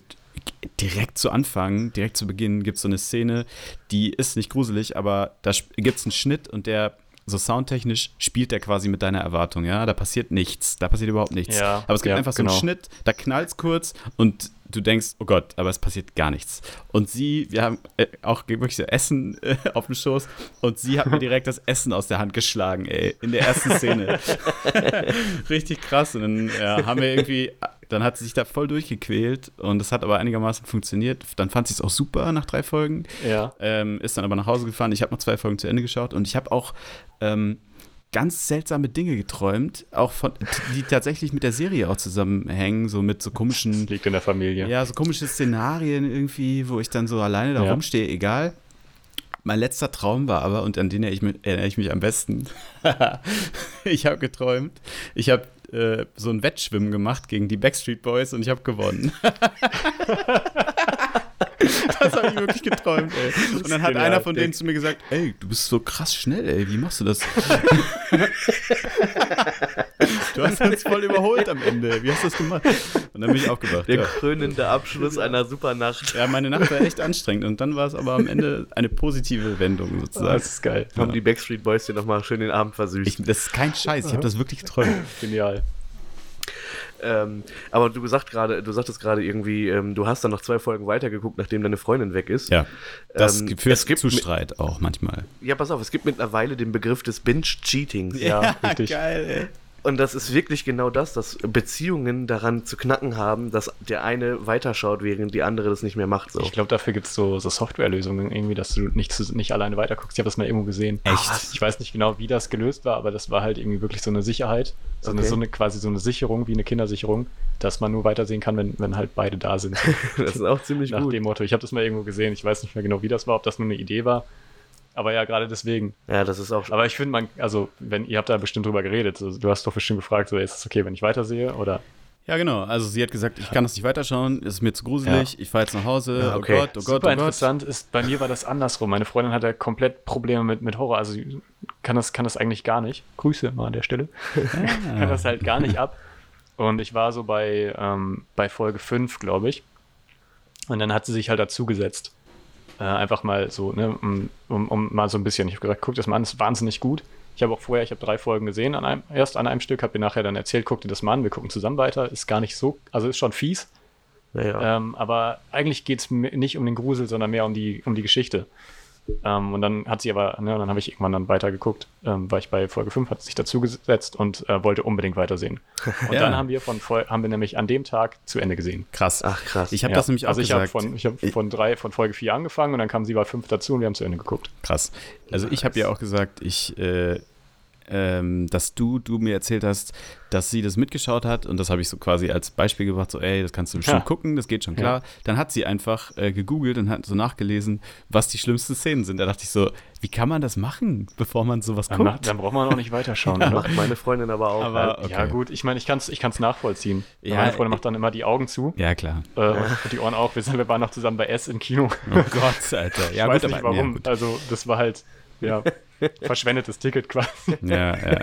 direkt zu Anfang, direkt zu Beginn, gibt es so eine Szene, die ist nicht gruselig, aber da gibt es einen Schnitt und der so soundtechnisch spielt der quasi mit deiner Erwartung, ja. Da passiert nichts, da passiert überhaupt nichts. Ja, aber es gibt ja, einfach so genau. einen Schnitt, da knallt es kurz und du denkst, oh Gott, aber es passiert gar nichts. Und sie, wir haben äh, auch wirklich so Essen äh, auf dem Schoß und sie hat mir direkt das Essen aus der Hand geschlagen, ey, in der ersten Szene. [laughs] [laughs] Richtig krass. Und dann ja, haben wir irgendwie, dann hat sie sich da voll durchgequält und es hat aber einigermaßen funktioniert. Dann fand sie es auch super nach drei Folgen. Ja. Ähm, ist dann aber nach Hause gefahren. Ich habe noch zwei Folgen zu Ende geschaut und ich habe auch ähm, ganz seltsame Dinge geträumt, auch von, die tatsächlich mit der Serie auch zusammenhängen, so mit so komischen, Das liegt in der Familie. ja, so komische Szenarien irgendwie, wo ich dann so alleine da Ja. rumstehe, egal. Mein letzter Traum war aber, und an den erinnere ich mich, erinnere ich mich am besten, [laughs] [laughs] ich habe geträumt, ich habe äh, so ein Wettschwimmen gemacht gegen die Backstreet Boys und ich habe gewonnen. [laughs] [laughs] das habe ich wirklich geträumt, ey. Und dann hat genial. einer von denen zu mir gesagt, ey, du bist so krass schnell, ey, wie machst du das? [laughs] du hast uns voll überholt am Ende, wie hast du das gemacht? Und dann bin ich aufgewacht, Der ja. krönende Abschluss einer super Nacht. Ja, meine Nacht war echt anstrengend und dann war es aber am Ende eine positive Wendung sozusagen. das ist geil. Haben die Backstreet Boys dir nochmal schön den Abend versüßt. Ich, das ist kein Scheiß, ich habe das wirklich geträumt. Genial. Ähm, aber du gesagt gerade, du sagtest gerade irgendwie, ähm, du hast dann noch zwei Folgen weitergeguckt, nachdem deine Freundin weg ist. Ja, das Ähm, führt es gibt zu Streit auch manchmal. Ja, pass auf, es gibt mittlerweile den Begriff des Binge-Cheatings. Ja, [laughs] richtig. geil, ey. Und das ist wirklich genau das, dass Beziehungen daran zu knacken haben, dass der eine weiterschaut, während die andere das nicht mehr macht. So. Ich glaube, dafür gibt es so, so Softwarelösungen irgendwie, dass du nicht, nicht alleine weiterguckst. Ich habe das mal irgendwo gesehen. Echt? Ich weiß nicht genau, wie das gelöst war, aber das war halt irgendwie wirklich so eine Sicherheit. So, eine, Okay. so eine quasi so eine Sicherung, wie eine Kindersicherung, dass man nur weitersehen kann, wenn, wenn halt beide da sind. [laughs] Das ist auch ziemlich Nach gut. dem Motto. Ich habe das mal irgendwo gesehen. Ich weiß nicht mehr genau, wie das war, ob das nur eine Idee war. Aber ja, gerade deswegen. Ja, das ist auch Aber ich finde, man, also, wenn ihr habt da bestimmt drüber geredet, so, du hast doch bestimmt gefragt, so, ist es okay, wenn ich weitersehe? Oder Ja, genau. Also sie hat gesagt, ich kann das nicht weiterschauen, ist mir zu gruselig, ich fahre jetzt nach Hause, Ja, okay. oh Gott, oh Gott, Super oh Gott. interessant ist, bei mir war das andersrum. Meine Freundin hatte komplett Probleme mit, mit Horror. Also sie kann das, kann das eigentlich gar nicht. Grüße mal an der Stelle. [laughs] kann das halt gar nicht ab. Und ich war so bei, ähm, bei Folge 5, glaube ich. Und dann hat sie sich halt dazugesetzt. Äh, einfach mal so, ne, um, um, um mal so ein bisschen. Ich habe gesagt, guck das mal an, ist wahnsinnig gut. Ich habe auch vorher, ich habe drei Folgen gesehen, an einem, erst an einem Stück, habe ihr nachher dann erzählt, guck dir das mal an, wir gucken zusammen weiter. Ist gar nicht so, also ist schon fies, Naja. ähm, aber eigentlich geht es nicht um den Grusel, sondern mehr um die, um die Geschichte. Ähm, und dann hat sie aber, ne, dann habe ich irgendwann dann weiter geguckt, ähm, weil ich bei Folge 5 hat sie sich dazu gesetzt und äh, wollte unbedingt weitersehen. [laughs] Und Ja. dann haben wir von haben wir nämlich an dem Tag zu Ende gesehen. Krass. Ach krass. Ich habe Ja. das nämlich auch also ich habe gesagt. von, ich hab von drei, von Folge 4 angefangen und dann kam sie bei 5 dazu und wir haben zu Ende geguckt. Krass. Also ich habe ja auch gesagt, ich, äh, ähm, dass du, du mir erzählt hast, dass sie das mitgeschaut hat und das habe ich so quasi als Beispiel gebracht, so ey, das kannst du bestimmt Ja. gucken, das geht schon klar. Dann hat sie einfach äh, gegoogelt und hat so nachgelesen, was die schlimmsten Szenen sind. Da dachte ich so, wie kann man das machen, bevor man sowas Dann, guckt? macht- dann braucht man auch nicht weiterschauen. [laughs] oder? Macht meine Freundin aber auch. Aber- Ja, okay. gut, ich meine, ich kann es ich kann's nachvollziehen. Ja, Meine Freundin macht dann immer die Augen zu ja, klar. äh, und die Ohren auch. Wir, sind, wir waren noch zusammen bei S im Kino. Oh Gott, Alter. [laughs] Ja, ich weiß gut, nicht aber, warum. Ja, gut. also, das war halt, ja, [laughs] verschwendetes Ticket quasi. ja, ja.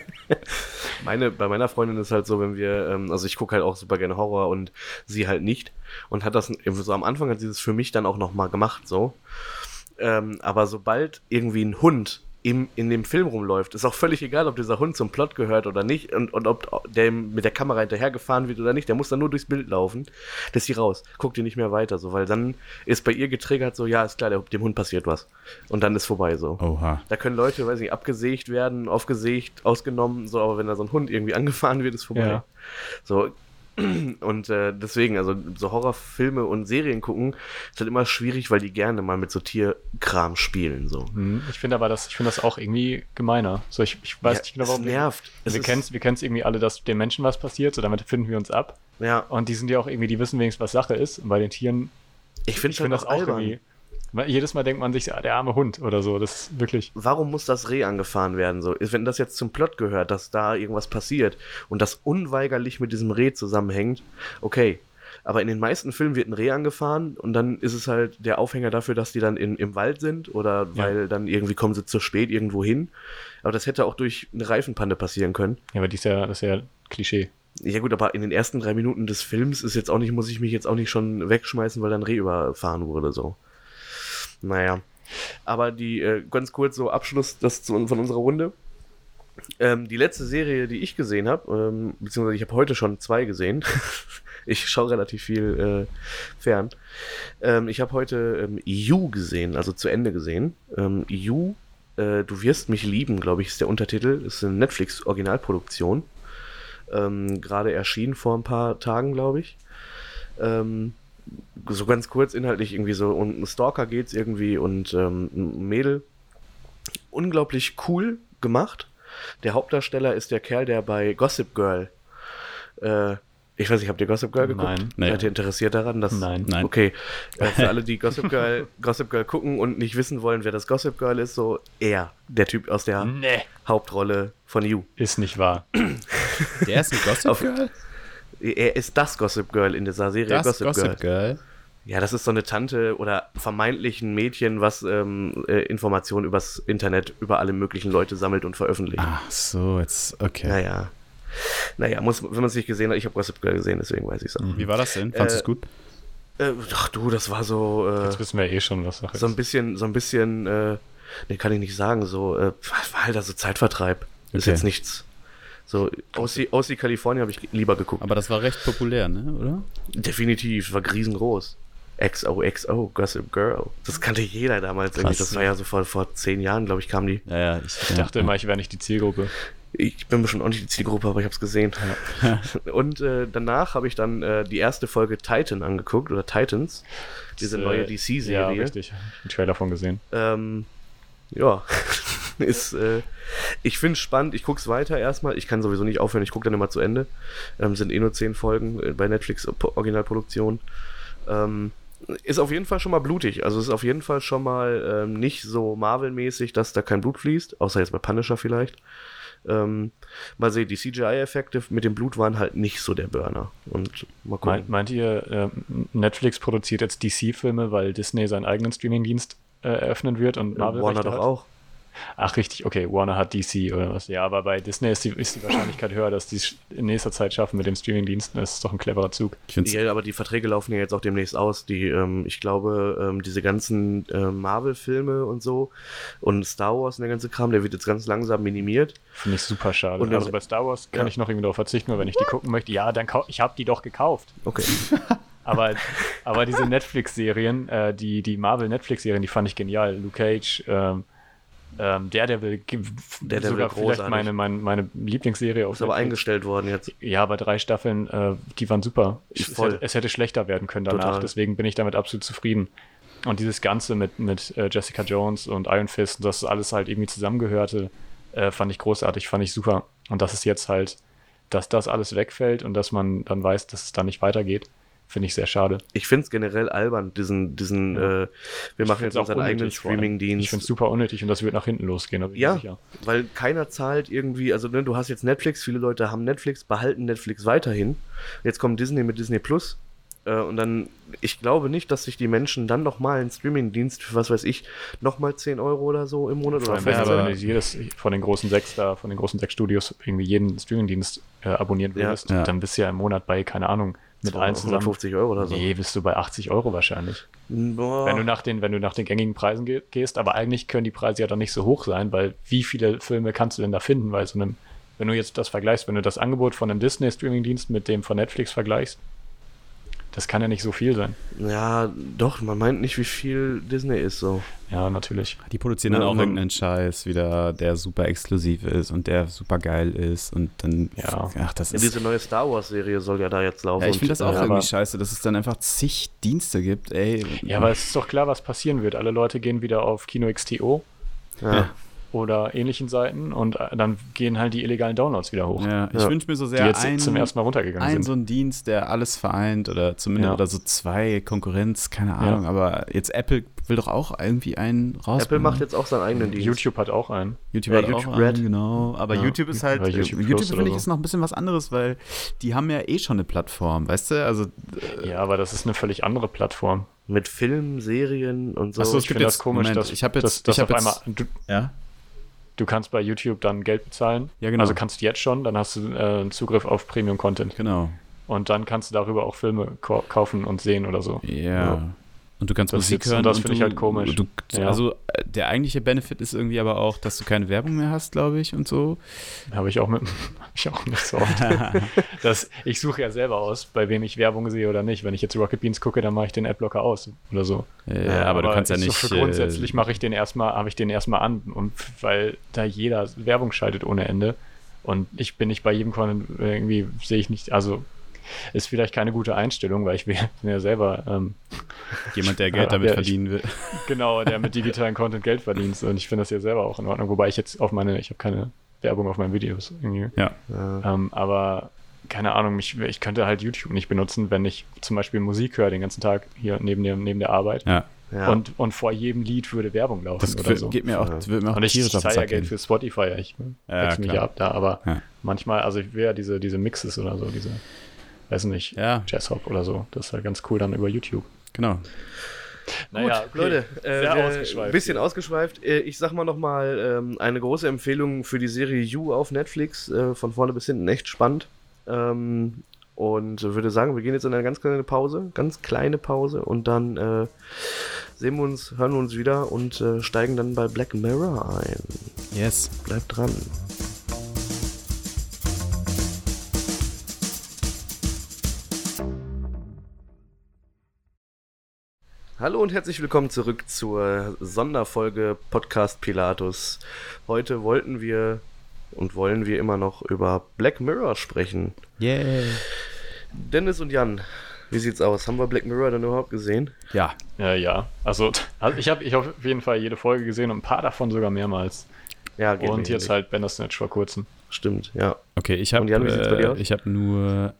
Meine, bei meiner Freundin ist halt so, wenn wir, ähm, also ich gucke halt auch super gerne Horror und sie halt nicht. Und hat das, so am Anfang hat sie das für mich dann auch nochmal gemacht, so. Ähm, aber sobald irgendwie ein Hund im, in dem Film rumläuft, ist auch völlig egal, ob dieser Hund zum Plot gehört oder nicht und, und ob der mit der Kamera hinterhergefahren wird oder nicht, der muss dann nur durchs Bild laufen. Das ist sie raus. Guckt ihr nicht mehr weiter, so, weil dann ist bei ihr getriggert, so, ja, ist klar, der, dem Hund passiert was. Und dann ist vorbei, so. Oha. Da können Leute, weiß nicht, abgesägt werden, aufgesägt, ausgenommen, so, aber wenn da so ein Hund irgendwie [laughs] angefahren wird, ist vorbei. Ja. So. Und äh, deswegen, also so Horrorfilme und Serien gucken, ist halt immer schwierig, weil die gerne mal mit so Tierkram spielen. So. Hm, Ich finde aber das, ich finde das auch irgendwie gemeiner. So, ich, ich weiß Ja, nicht genau, es warum. nervt. Es Wir kennen es wir kennen's irgendwie alle, dass den Menschen was passiert, so damit finden wir uns ab. Ja, Und die sind ja auch irgendwie, die wissen wenigstens, was Sache ist. Und bei den Tieren, ich finde ich finde das auch irgendwie. Jedes Mal denkt man sich, ah, der arme Hund oder so. Das ist wirklich. Warum muss das Reh angefahren werden? So, wenn das jetzt zum Plot gehört, dass da irgendwas passiert und das unweigerlich mit diesem Reh zusammenhängt, okay. Aber in den meisten Filmen wird ein Reh angefahren und dann ist es halt der Aufhänger dafür, dass die dann in, im Wald sind oder weil ja. dann irgendwie kommen sie zu spät irgendwo hin. Aber das hätte auch durch eine Reifenpanne passieren können. Ja, aber die ist ja, das ist ja Klischee. Ja gut, aber in den ersten drei Minuten des Films ist jetzt auch nicht, muss ich mich jetzt auch nicht schon wegschmeißen, weil dann Reh überfahren wurde, so. Naja. Aber die, äh, ganz kurz so Abschluss das zu, von unserer Runde. Ähm, die letzte Serie, die ich gesehen habe, ähm, beziehungsweise ich habe heute schon zwei gesehen. [laughs] ich schaue relativ viel äh, fern. Ähm, ich habe heute ähm, You gesehen, also zu Ende gesehen. Ähm, you, äh, Du wirst mich lieben, glaube ich, ist der Untertitel. Ist eine Netflix-Originalproduktion. Ähm, Gerade erschienen vor ein paar Tagen, glaube ich. Ähm, so ganz kurz inhaltlich irgendwie so um einen Stalker geht's irgendwie und ähm, ein Mädel. Unglaublich cool gemacht. Der Hauptdarsteller ist der Kerl, der bei Gossip Girl äh, ich weiß nicht, habt ihr Gossip Girl geguckt? Nein. Nee. Seid ihr interessiert daran? Dass, nein. Nein. Okay. [laughs] Äh, für alle, die Gossip Girl, Gossip Girl gucken und nicht wissen wollen, wer das Gossip Girl ist, so er, der Typ aus der nee. Hauptrolle von You. Ist nicht wahr. [clears throat] Der ist ein Gossip Auf- Girl? Er ist das Gossip Girl in dieser Serie Das Gossip, Gossip Girl. Girl. Ja, das ist so eine Tante oder vermeintlich ein Mädchen, was ähm, äh, Informationen übers Internet über alle möglichen Leute sammelt und veröffentlicht. Ach so, jetzt, okay. Naja. Naja, muss, wenn man es nicht gesehen hat, ich habe Gossip Girl gesehen, deswegen weiß ich es auch. Wie war das denn? Fandest du Äh, es gut? Äh, ach du, das war so. Äh, Jetzt wissen wir eh schon, was Sache so ein ist. bisschen, so ein bisschen, äh, nee, kann ich nicht sagen, so, äh, war halt also Zeitvertreib. Ist Okay. jetzt nichts. So, OC, OC California habe ich lieber geguckt. Aber das war recht populär, ne, oder? Definitiv, war riesengroß. XOXO, Gossip Girl. Das kannte jeder damals irgendwie. Krass. Das war ja so vor, vor zehn Jahren, glaube ich, kam die. Ja, ja. Ich, Ich dachte immer, ich wäre nicht die Zielgruppe. Ich bin bestimmt auch nicht die Zielgruppe, aber ich habe es gesehen. [laughs] Und äh, danach habe ich dann äh, die erste Folge Titan angeguckt, oder Titans. Diese Äh, neue Ja, DC-Serie. richtig. Den Trailer von gesehen. Ähm, ja, [laughs] [laughs] ist, äh, ich finde es spannend. Ich gucke es weiter erstmal. Ich kann sowieso nicht aufhören. Ich gucke dann immer zu Ende. Ähm, sind eh nur zehn Folgen äh, bei Netflix Originalproduktion. Ähm, ist auf jeden Fall schon mal blutig. Also ist auf jeden Fall schon mal ähm, nicht so Marvel-mäßig, dass da kein Blut fließt. Außer jetzt bei Punisher vielleicht. Ähm, mal sehen, die CGI-Effekte mit dem Blut waren halt nicht so der Burner. Und mal gucken. Meint, meint ihr, äh, Netflix produziert jetzt DC-Filme, weil Disney seinen eigenen Streamingdienst äh, eröffnen wird und Marvel Warner doch auch. Ach, richtig, okay, Warner hat DC oder was. Ja, aber bei Disney ist die, ist die Wahrscheinlichkeit höher, dass die es in nächster Zeit schaffen mit dem Streamingdienst. Das ist doch ein cleverer Zug. Ja, aber die Verträge laufen ja jetzt auch demnächst aus. Die, ähm, ich glaube, ähm, diese ganzen ähm, Marvel-Filme und so und Star Wars und der ganze Kram, der wird jetzt ganz langsam minimiert. Finde ich super schade. Und also bei Star Wars kann Ja. ich noch irgendwie darauf verzichten, weil wenn ich die gucken möchte, ja, dann kau ich habe die doch gekauft. Okay. [laughs] Aber, aber diese Netflix-Serien, äh, die, die Marvel-Netflix-Serien, die fand ich genial. Luke Cage, ähm, ähm, Daredevil, ge- Daredevil sogar vielleicht großartig. meine, meine, meine Lieblingsserie auf Ist aber Netflix. eingestellt worden jetzt. Ja, aber drei Staffeln, äh, die waren super. Ich, es, hätte, es hätte schlechter werden können danach, Total. deswegen bin ich damit absolut zufrieden. Und dieses Ganze mit, mit äh, Jessica Jones und Iron Fist, dass alles halt irgendwie zusammengehörte, äh, fand ich großartig, fand ich super. Und dass es jetzt halt, dass das alles wegfällt und dass man dann weiß, dass es da nicht weitergeht, finde ich sehr schade. Ich finde es generell albern, diesen, diesen, Ja. äh, wir machen jetzt unseren eigenen allem. Ich Streaming-Dienst. finde es super unnötig und das wird nach hinten losgehen, ich Ja, sicher. weil keiner zahlt irgendwie, also ne, du hast jetzt Netflix, viele Leute haben Netflix, behalten Netflix weiterhin. Jetzt kommt Disney mit Disney Plus. Äh, und dann, ich glaube nicht, dass sich die Menschen dann nochmal einen Streaming-Dienst für, was weiß ich, nochmal 10 Euro oder so im Monat oder wenn, Ja, du- aber- wenn du jedes von den großen sechs da, von den großen sechs Studios irgendwie jeden Streamingdienst äh, abonnieren würdest, Ja. dann bist du ja im Monat bei, keine Ahnung, mit allen zusammen. 150 Euro oder so. Nee, bist du bei 80 Euro wahrscheinlich. Boah. Wenn du nach den, wenn du nach den gängigen Preisen ge gehst, aber eigentlich können die Preise ja dann nicht so hoch sein, weil wie viele Filme kannst du denn da finden bei so einem, wenn du jetzt das vergleichst, wenn du das Angebot von einem Disney-Streaming-Dienst mit dem von Netflix vergleichst, das kann ja nicht so viel sein. ja, doch, man meint nicht, wie viel Disney ist so. Ja, natürlich. die produzieren dann Ja, auch irgendeinen Scheiß wieder, der super exklusiv ist und der super geil ist und dann, Ja. ach, das Ja, ist, diese neue Star Wars-Serie soll ja da jetzt laufen. ja, ich finde das auch irgendwie scheiße, dass es dann einfach zig Dienste gibt, ey. Ja, aber es ist doch klar, was passieren wird. Alle Leute gehen wieder auf Kino XTO Ja. Oder ähnlichen Seiten und äh, dann gehen halt die illegalen Downloads wieder hoch, Ja, ich Ja. wünsche mir so die sehr jetzt ein, zum ersten Mal runtergegangen ein sind. so ein Dienst, der alles vereint oder zumindest Ja. oder so zwei Konkurrenz, keine Ahnung, aber jetzt Apple will doch auch irgendwie einen raus. Apple macht jetzt auch seinen eigenen Dienst. YouTube hat auch einen. YouTube Ja, hat YouTube auch Red. einen, genau. Aber Ja. YouTube ist halt, YouTube, YouTube finde ich so. ist noch ein bisschen was anderes, weil die haben ja eh schon eine Plattform, weißt du? Also, Ja, aber das ist eine völlig andere Plattform. Mit Filmen, Serien und so. Ach so, es Ich gibt finde das komisch, Moment, dass, ich hab jetzt- dass, dass ich hab auf jetzt- einmal du, ja. Du kannst bei YouTube dann Geld bezahlen. Ja, genau. Also kannst du jetzt schon, dann hast du äh, einen Zugriff auf Premium-Content. Genau. Und dann kannst du darüber auch Filme kau- kaufen und sehen oder so. Ja. Ja. Und du kannst Das Musik hören. und das finde ich halt komisch. Du, Ja. Also äh, der eigentliche Benefit ist irgendwie aber auch, dass du keine Werbung mehr hast, glaube ich, und so. Habe ich auch mit, [laughs] ich auch nicht so oft. [laughs] das, ich suche ja selber aus, bei wem ich Werbung sehe oder nicht. Wenn ich jetzt Rocket Beans gucke, dann mache ich den Adblocker aus oder so. Ja, aber, du kannst ja so nicht. Äh, grundsätzlich mache ich den erstmal, habe ich den erstmal an, und weil da jeder Werbung schaltet ohne Ende. Und ich bin nicht bei jedem Content irgendwie, sehe ich nicht, also ist vielleicht keine gute Einstellung, weil ich bin ja selber ähm, jemand, der Geld [laughs] damit ja, ich- verdienen will. genau, der mit [laughs] digitalen Content Geld verdient. Und ich finde das ja selber auch in Ordnung. Wobei ich jetzt auf meine, ich habe keine Werbung auf meinen Videos irgendwie. Ja. Ähm, aber keine Ahnung, mich, ich könnte halt YouTube nicht benutzen, wenn ich zum Beispiel Musik höre den ganzen Tag hier neben, dem, neben der Arbeit. Ja. Ja. Und, und vor jedem Lied würde Werbung laufen Das oder so. geht mir auch, Ja. wird mir auch Und ich, ich zahle ja Geld für Spotify. Ich Ja, wechsle mich ab da, aber Ja. manchmal, also ich will ja diese, diese Mixes oder so, diese, weiß nicht, Ja, Jazzhop oder so. Das ist halt ganz cool dann über YouTube. genau. Naja, Gut, Leute, äh, Sehr wir- ausgeschweift Ein bisschen hier. ausgeschweift. Äh, ich sag mal nochmal ähm, eine große Empfehlung für die Serie You auf Netflix. Äh, von vorne bis hinten echt spannend. Ähm, und würde sagen, wir gehen jetzt in eine ganz kleine Pause, ganz kleine Pause und dann äh, sehen wir uns, hören wir uns wieder und äh, steigen dann bei Black Mirror ein. Yes. Bleibt dran. Hallo und herzlich willkommen zurück zur Sonderfolge Podcast Pilatus. Heute wollten wir und wollen wir immer noch über Black Mirror sprechen. Yeah. Dennis und Jan, wie sieht's aus? Haben wir Black Mirror denn überhaupt gesehen? Ja. Ja, ja. Also, also ich habe ich hab auf jeden Fall jede Folge gesehen und ein paar davon sogar mehrmals. Ja, geht und jetzt nicht. halt Bandersnatch vor kurzem. Stimmt, ja. Okay, ich habe Und Jan, wie sieht's bei dir aus? äh, ich habe nur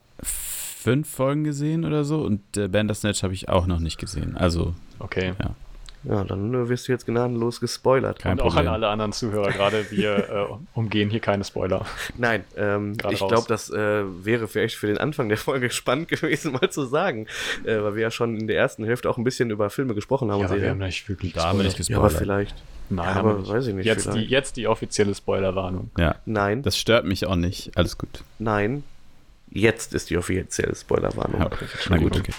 fünf Folgen gesehen oder so und äh, Bandersnatch habe ich auch noch nicht gesehen. Also Okay. Ja, dann äh, wirst du jetzt gnadenlos gespoilert. Kein und auch Problem. an alle anderen Zuhörer gerade, wir äh, umgehen hier keine Spoiler. [laughs] Nein, ähm, ich glaube, das äh, wäre vielleicht für den Anfang der Folge [laughs] spannend gewesen, mal zu sagen, äh, weil wir ja schon in der ersten Hälfte auch ein bisschen über Filme gesprochen haben. Ja, wir haben nicht wirklich da haben wir nicht ja, aber gespoilert. vielleicht. Nein, Ja, aber nicht. weiß ich nicht. Jetzt die, jetzt die offizielle Spoilerwarnung. Ja, Nein, das stört mich auch nicht. Alles gut. nein. Jetzt ist die offizielle Spoilerwarnung. Ja, na gut, okay.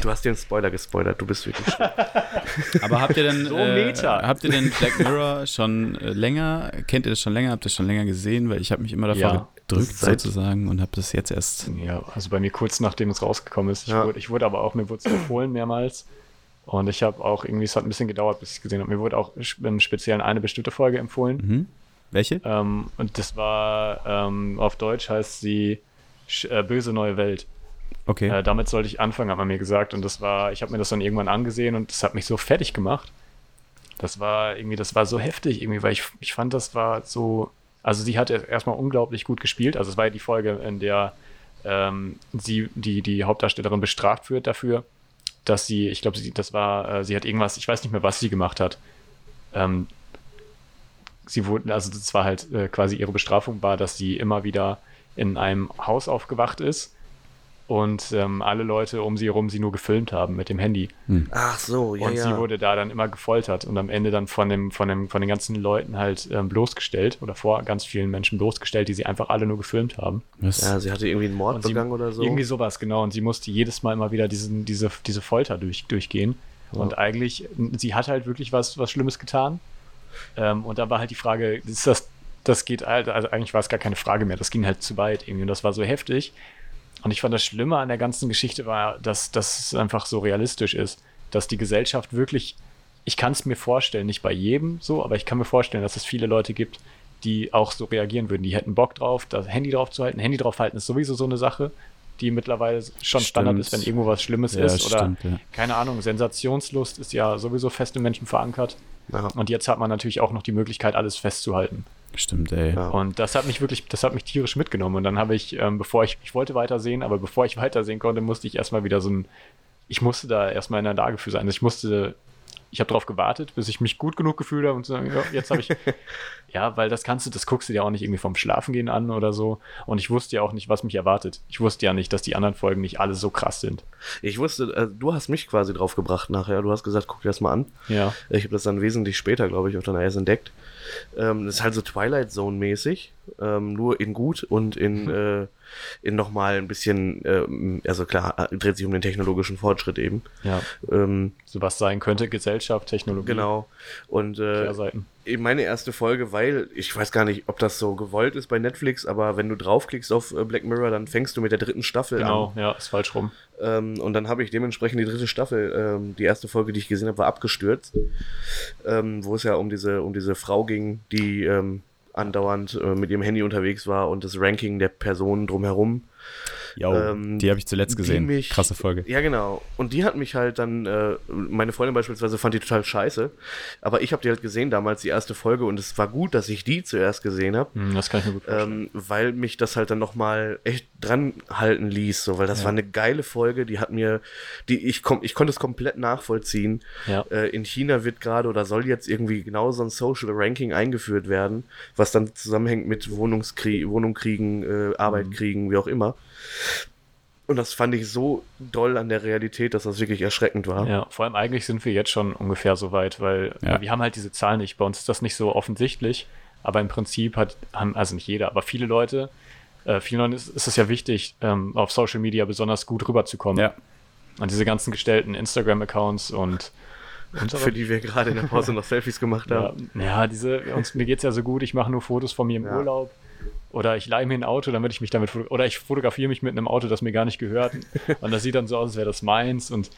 Du hast den Spoiler gespoilert, du bist wirklich. [laughs] Aber habt ihr denn, So äh, Meta. habt ihr denn Black Mirror schon äh, länger, kennt ihr das schon länger, habt ihr das schon länger gesehen? Weil ich habe mich immer davor Ja. gedrückt Seit- sozusagen und habe das jetzt erst. Ja, also bei mir kurz nachdem es rausgekommen ist. Ich, Ja. wurde, ich wurde aber auch, mir wurde es empfohlen mehrmals. Und ich habe auch irgendwie, es hat ein bisschen gedauert, bis ich es gesehen habe. Mir wurde auch im Speziellen eine bestimmte Folge empfohlen. Mhm. Welche? Ähm, und das war, ähm, auf Deutsch heißt sie äh, Böse neue Welt. Okay. Äh, damit sollte ich anfangen, hat man mir gesagt. Und das war, ich habe mir das dann irgendwann angesehen und das hat mich so fertig gemacht. Das war irgendwie, das war so heftig irgendwie, weil ich, ich fand, das war so. Also sie hat erst- erstmal unglaublich gut gespielt. Also es war ja die Folge, in der ähm, sie, die, die Hauptdarstellerin bestraft wird dafür, dass sie, ich glaube, sie, das war, äh, sie hat irgendwas, ich weiß nicht mehr, was sie gemacht hat. Ähm, sie wurde, also das war halt äh, quasi ihre Bestrafung war, dass sie immer wieder in einem Haus aufgewacht ist und ähm, alle Leute um sie herum sie nur gefilmt haben mit dem Handy. Ach so, ja, und ja. sie wurde da dann immer gefoltert und am Ende dann von, dem, von, dem, von den ganzen Leuten halt ähm, bloßgestellt oder vor ganz vielen Menschen bloßgestellt, die sie einfach alle nur gefilmt haben. Was? ja, sie hatte irgendwie einen Mord Und sie- begangen oder so. Irgendwie sowas, genau. Und sie musste jedes Mal immer wieder diesen, diese, diese Folter durch, durchgehen. Ja. Und eigentlich, sie hat halt wirklich was, was Schlimmes getan. Ähm, und da war halt die Frage, ist das, das geht halt, also eigentlich war es gar keine Frage mehr, das ging halt zu weit irgendwie und das war so heftig. Und ich fand das Schlimme an der ganzen Geschichte war, dass, es einfach so realistisch ist, dass die Gesellschaft wirklich, ich kann es mir vorstellen, nicht bei jedem so, aber ich kann mir vorstellen, dass es viele Leute gibt, die auch so reagieren würden. Die hätten Bock drauf, das Handy drauf zu halten. Handy drauf halten ist sowieso so eine Sache, die mittlerweile schon Standard Stimmt. ist, wenn irgendwo was Schlimmes Ja, ist. Oder stimmt, ja. keine Ahnung, Sensationslust ist ja sowieso fest im Menschen verankert. ja. Und jetzt hat man natürlich auch noch die Möglichkeit, alles festzuhalten. Stimmt, ey. Ja. Und das hat mich wirklich, das hat mich tierisch mitgenommen. Und dann habe ich, ähm, bevor ich, ich wollte weitersehen, aber bevor ich [laughs] weitersehen konnte, musste ich erstmal wieder so ein, ich musste da erstmal in der Lage für sein. Also ich musste ich habe darauf gewartet, bis ich mich gut genug gefühlt habe und zu sagen, ja, jetzt habe ich. [laughs] ja, weil das kannst du, das guckst du dir auch nicht irgendwie vom Schlafengehen an oder so. Und ich wusste ja auch nicht, was mich erwartet. Ich wusste ja nicht, dass die anderen Folgen nicht alle so krass sind. Ich wusste, äh, du hast mich quasi drauf gebracht nachher. Du hast gesagt, guck dir das mal an. Ja. Ich habe das dann wesentlich später, glaube ich, auch dann erst entdeckt. Ähm, das ist halt so Twilight Zone-mäßig, ähm, nur in gut und in, [laughs] äh, in nochmal ein bisschen, ähm, also klar, äh, dreht sich um den technologischen Fortschritt eben. Ja. Ähm, So was sein könnte, Gesellschaft, Technologie. genau. Und äh, eben meine erste Folge, weil ich weiß gar nicht, ob das so gewollt ist bei Netflix, aber wenn du draufklickst auf äh, Black Mirror, dann fängst du mit der dritten Staffel an. Genau, ja, ist falsch rum. Ähm, und dann habe ich dementsprechend die dritte Staffel, ähm, die erste Folge, die ich gesehen habe, war abgestürzt. Ähm, wo es ja um diese, um diese Frau ging, die ähm, andauernd äh, mit ihrem Handy unterwegs war und das Ranking der Personen drumherum. Jo, Ähm, die habe ich zuletzt gesehen. mich- Krasse Folge. Ja, genau. Und die hat mich halt dann, äh, meine Freundin beispielsweise fand die total scheiße. Aber ich habe die halt gesehen damals, die erste Folge, und es war gut, dass ich die zuerst gesehen habe. Hm, das kann ich mir gut vorstellen. Ähm, weil mich das halt dann nochmal echt dran halten ließ, so, weil das Ja. war eine geile Folge, die hat mir, die ich komm, ich konnte es komplett nachvollziehen. Ja. Äh, in China wird gerade oder soll jetzt irgendwie genau so ein Social Ranking eingeführt werden, was dann zusammenhängt mit Wohnungskrieg, Wohnung kriegen, äh, Arbeit Mhm. kriegen, wie auch immer. Und das fand ich so doll an der Realität, dass das wirklich erschreckend war. Ja, vor allem eigentlich sind wir jetzt schon ungefähr so weit, weil Ja. wir haben halt diese Zahlen nicht. Bei uns ist das nicht so offensichtlich, aber im Prinzip hat, haben, also nicht jeder, aber viele Leute, äh, vielen Leuten ist, ist es ja wichtig, ähm, auf Social Media besonders gut rüberzukommen. Ja. Und diese ganzen gestellten Instagram-Accounts und, Für die wir gerade in der Pause noch Selfies gemacht ja, haben. ja, diese, uns, mir geht's ja so gut, ich mache nur Fotos von mir im Ja. Urlaub. Oder ich leihe mir ein Auto, damit ich mich damit fotografiere. Oder ich fotografiere mich mit einem Auto, das mir gar nicht gehört. [laughs] Und das sieht dann so aus, als wäre das meins. Und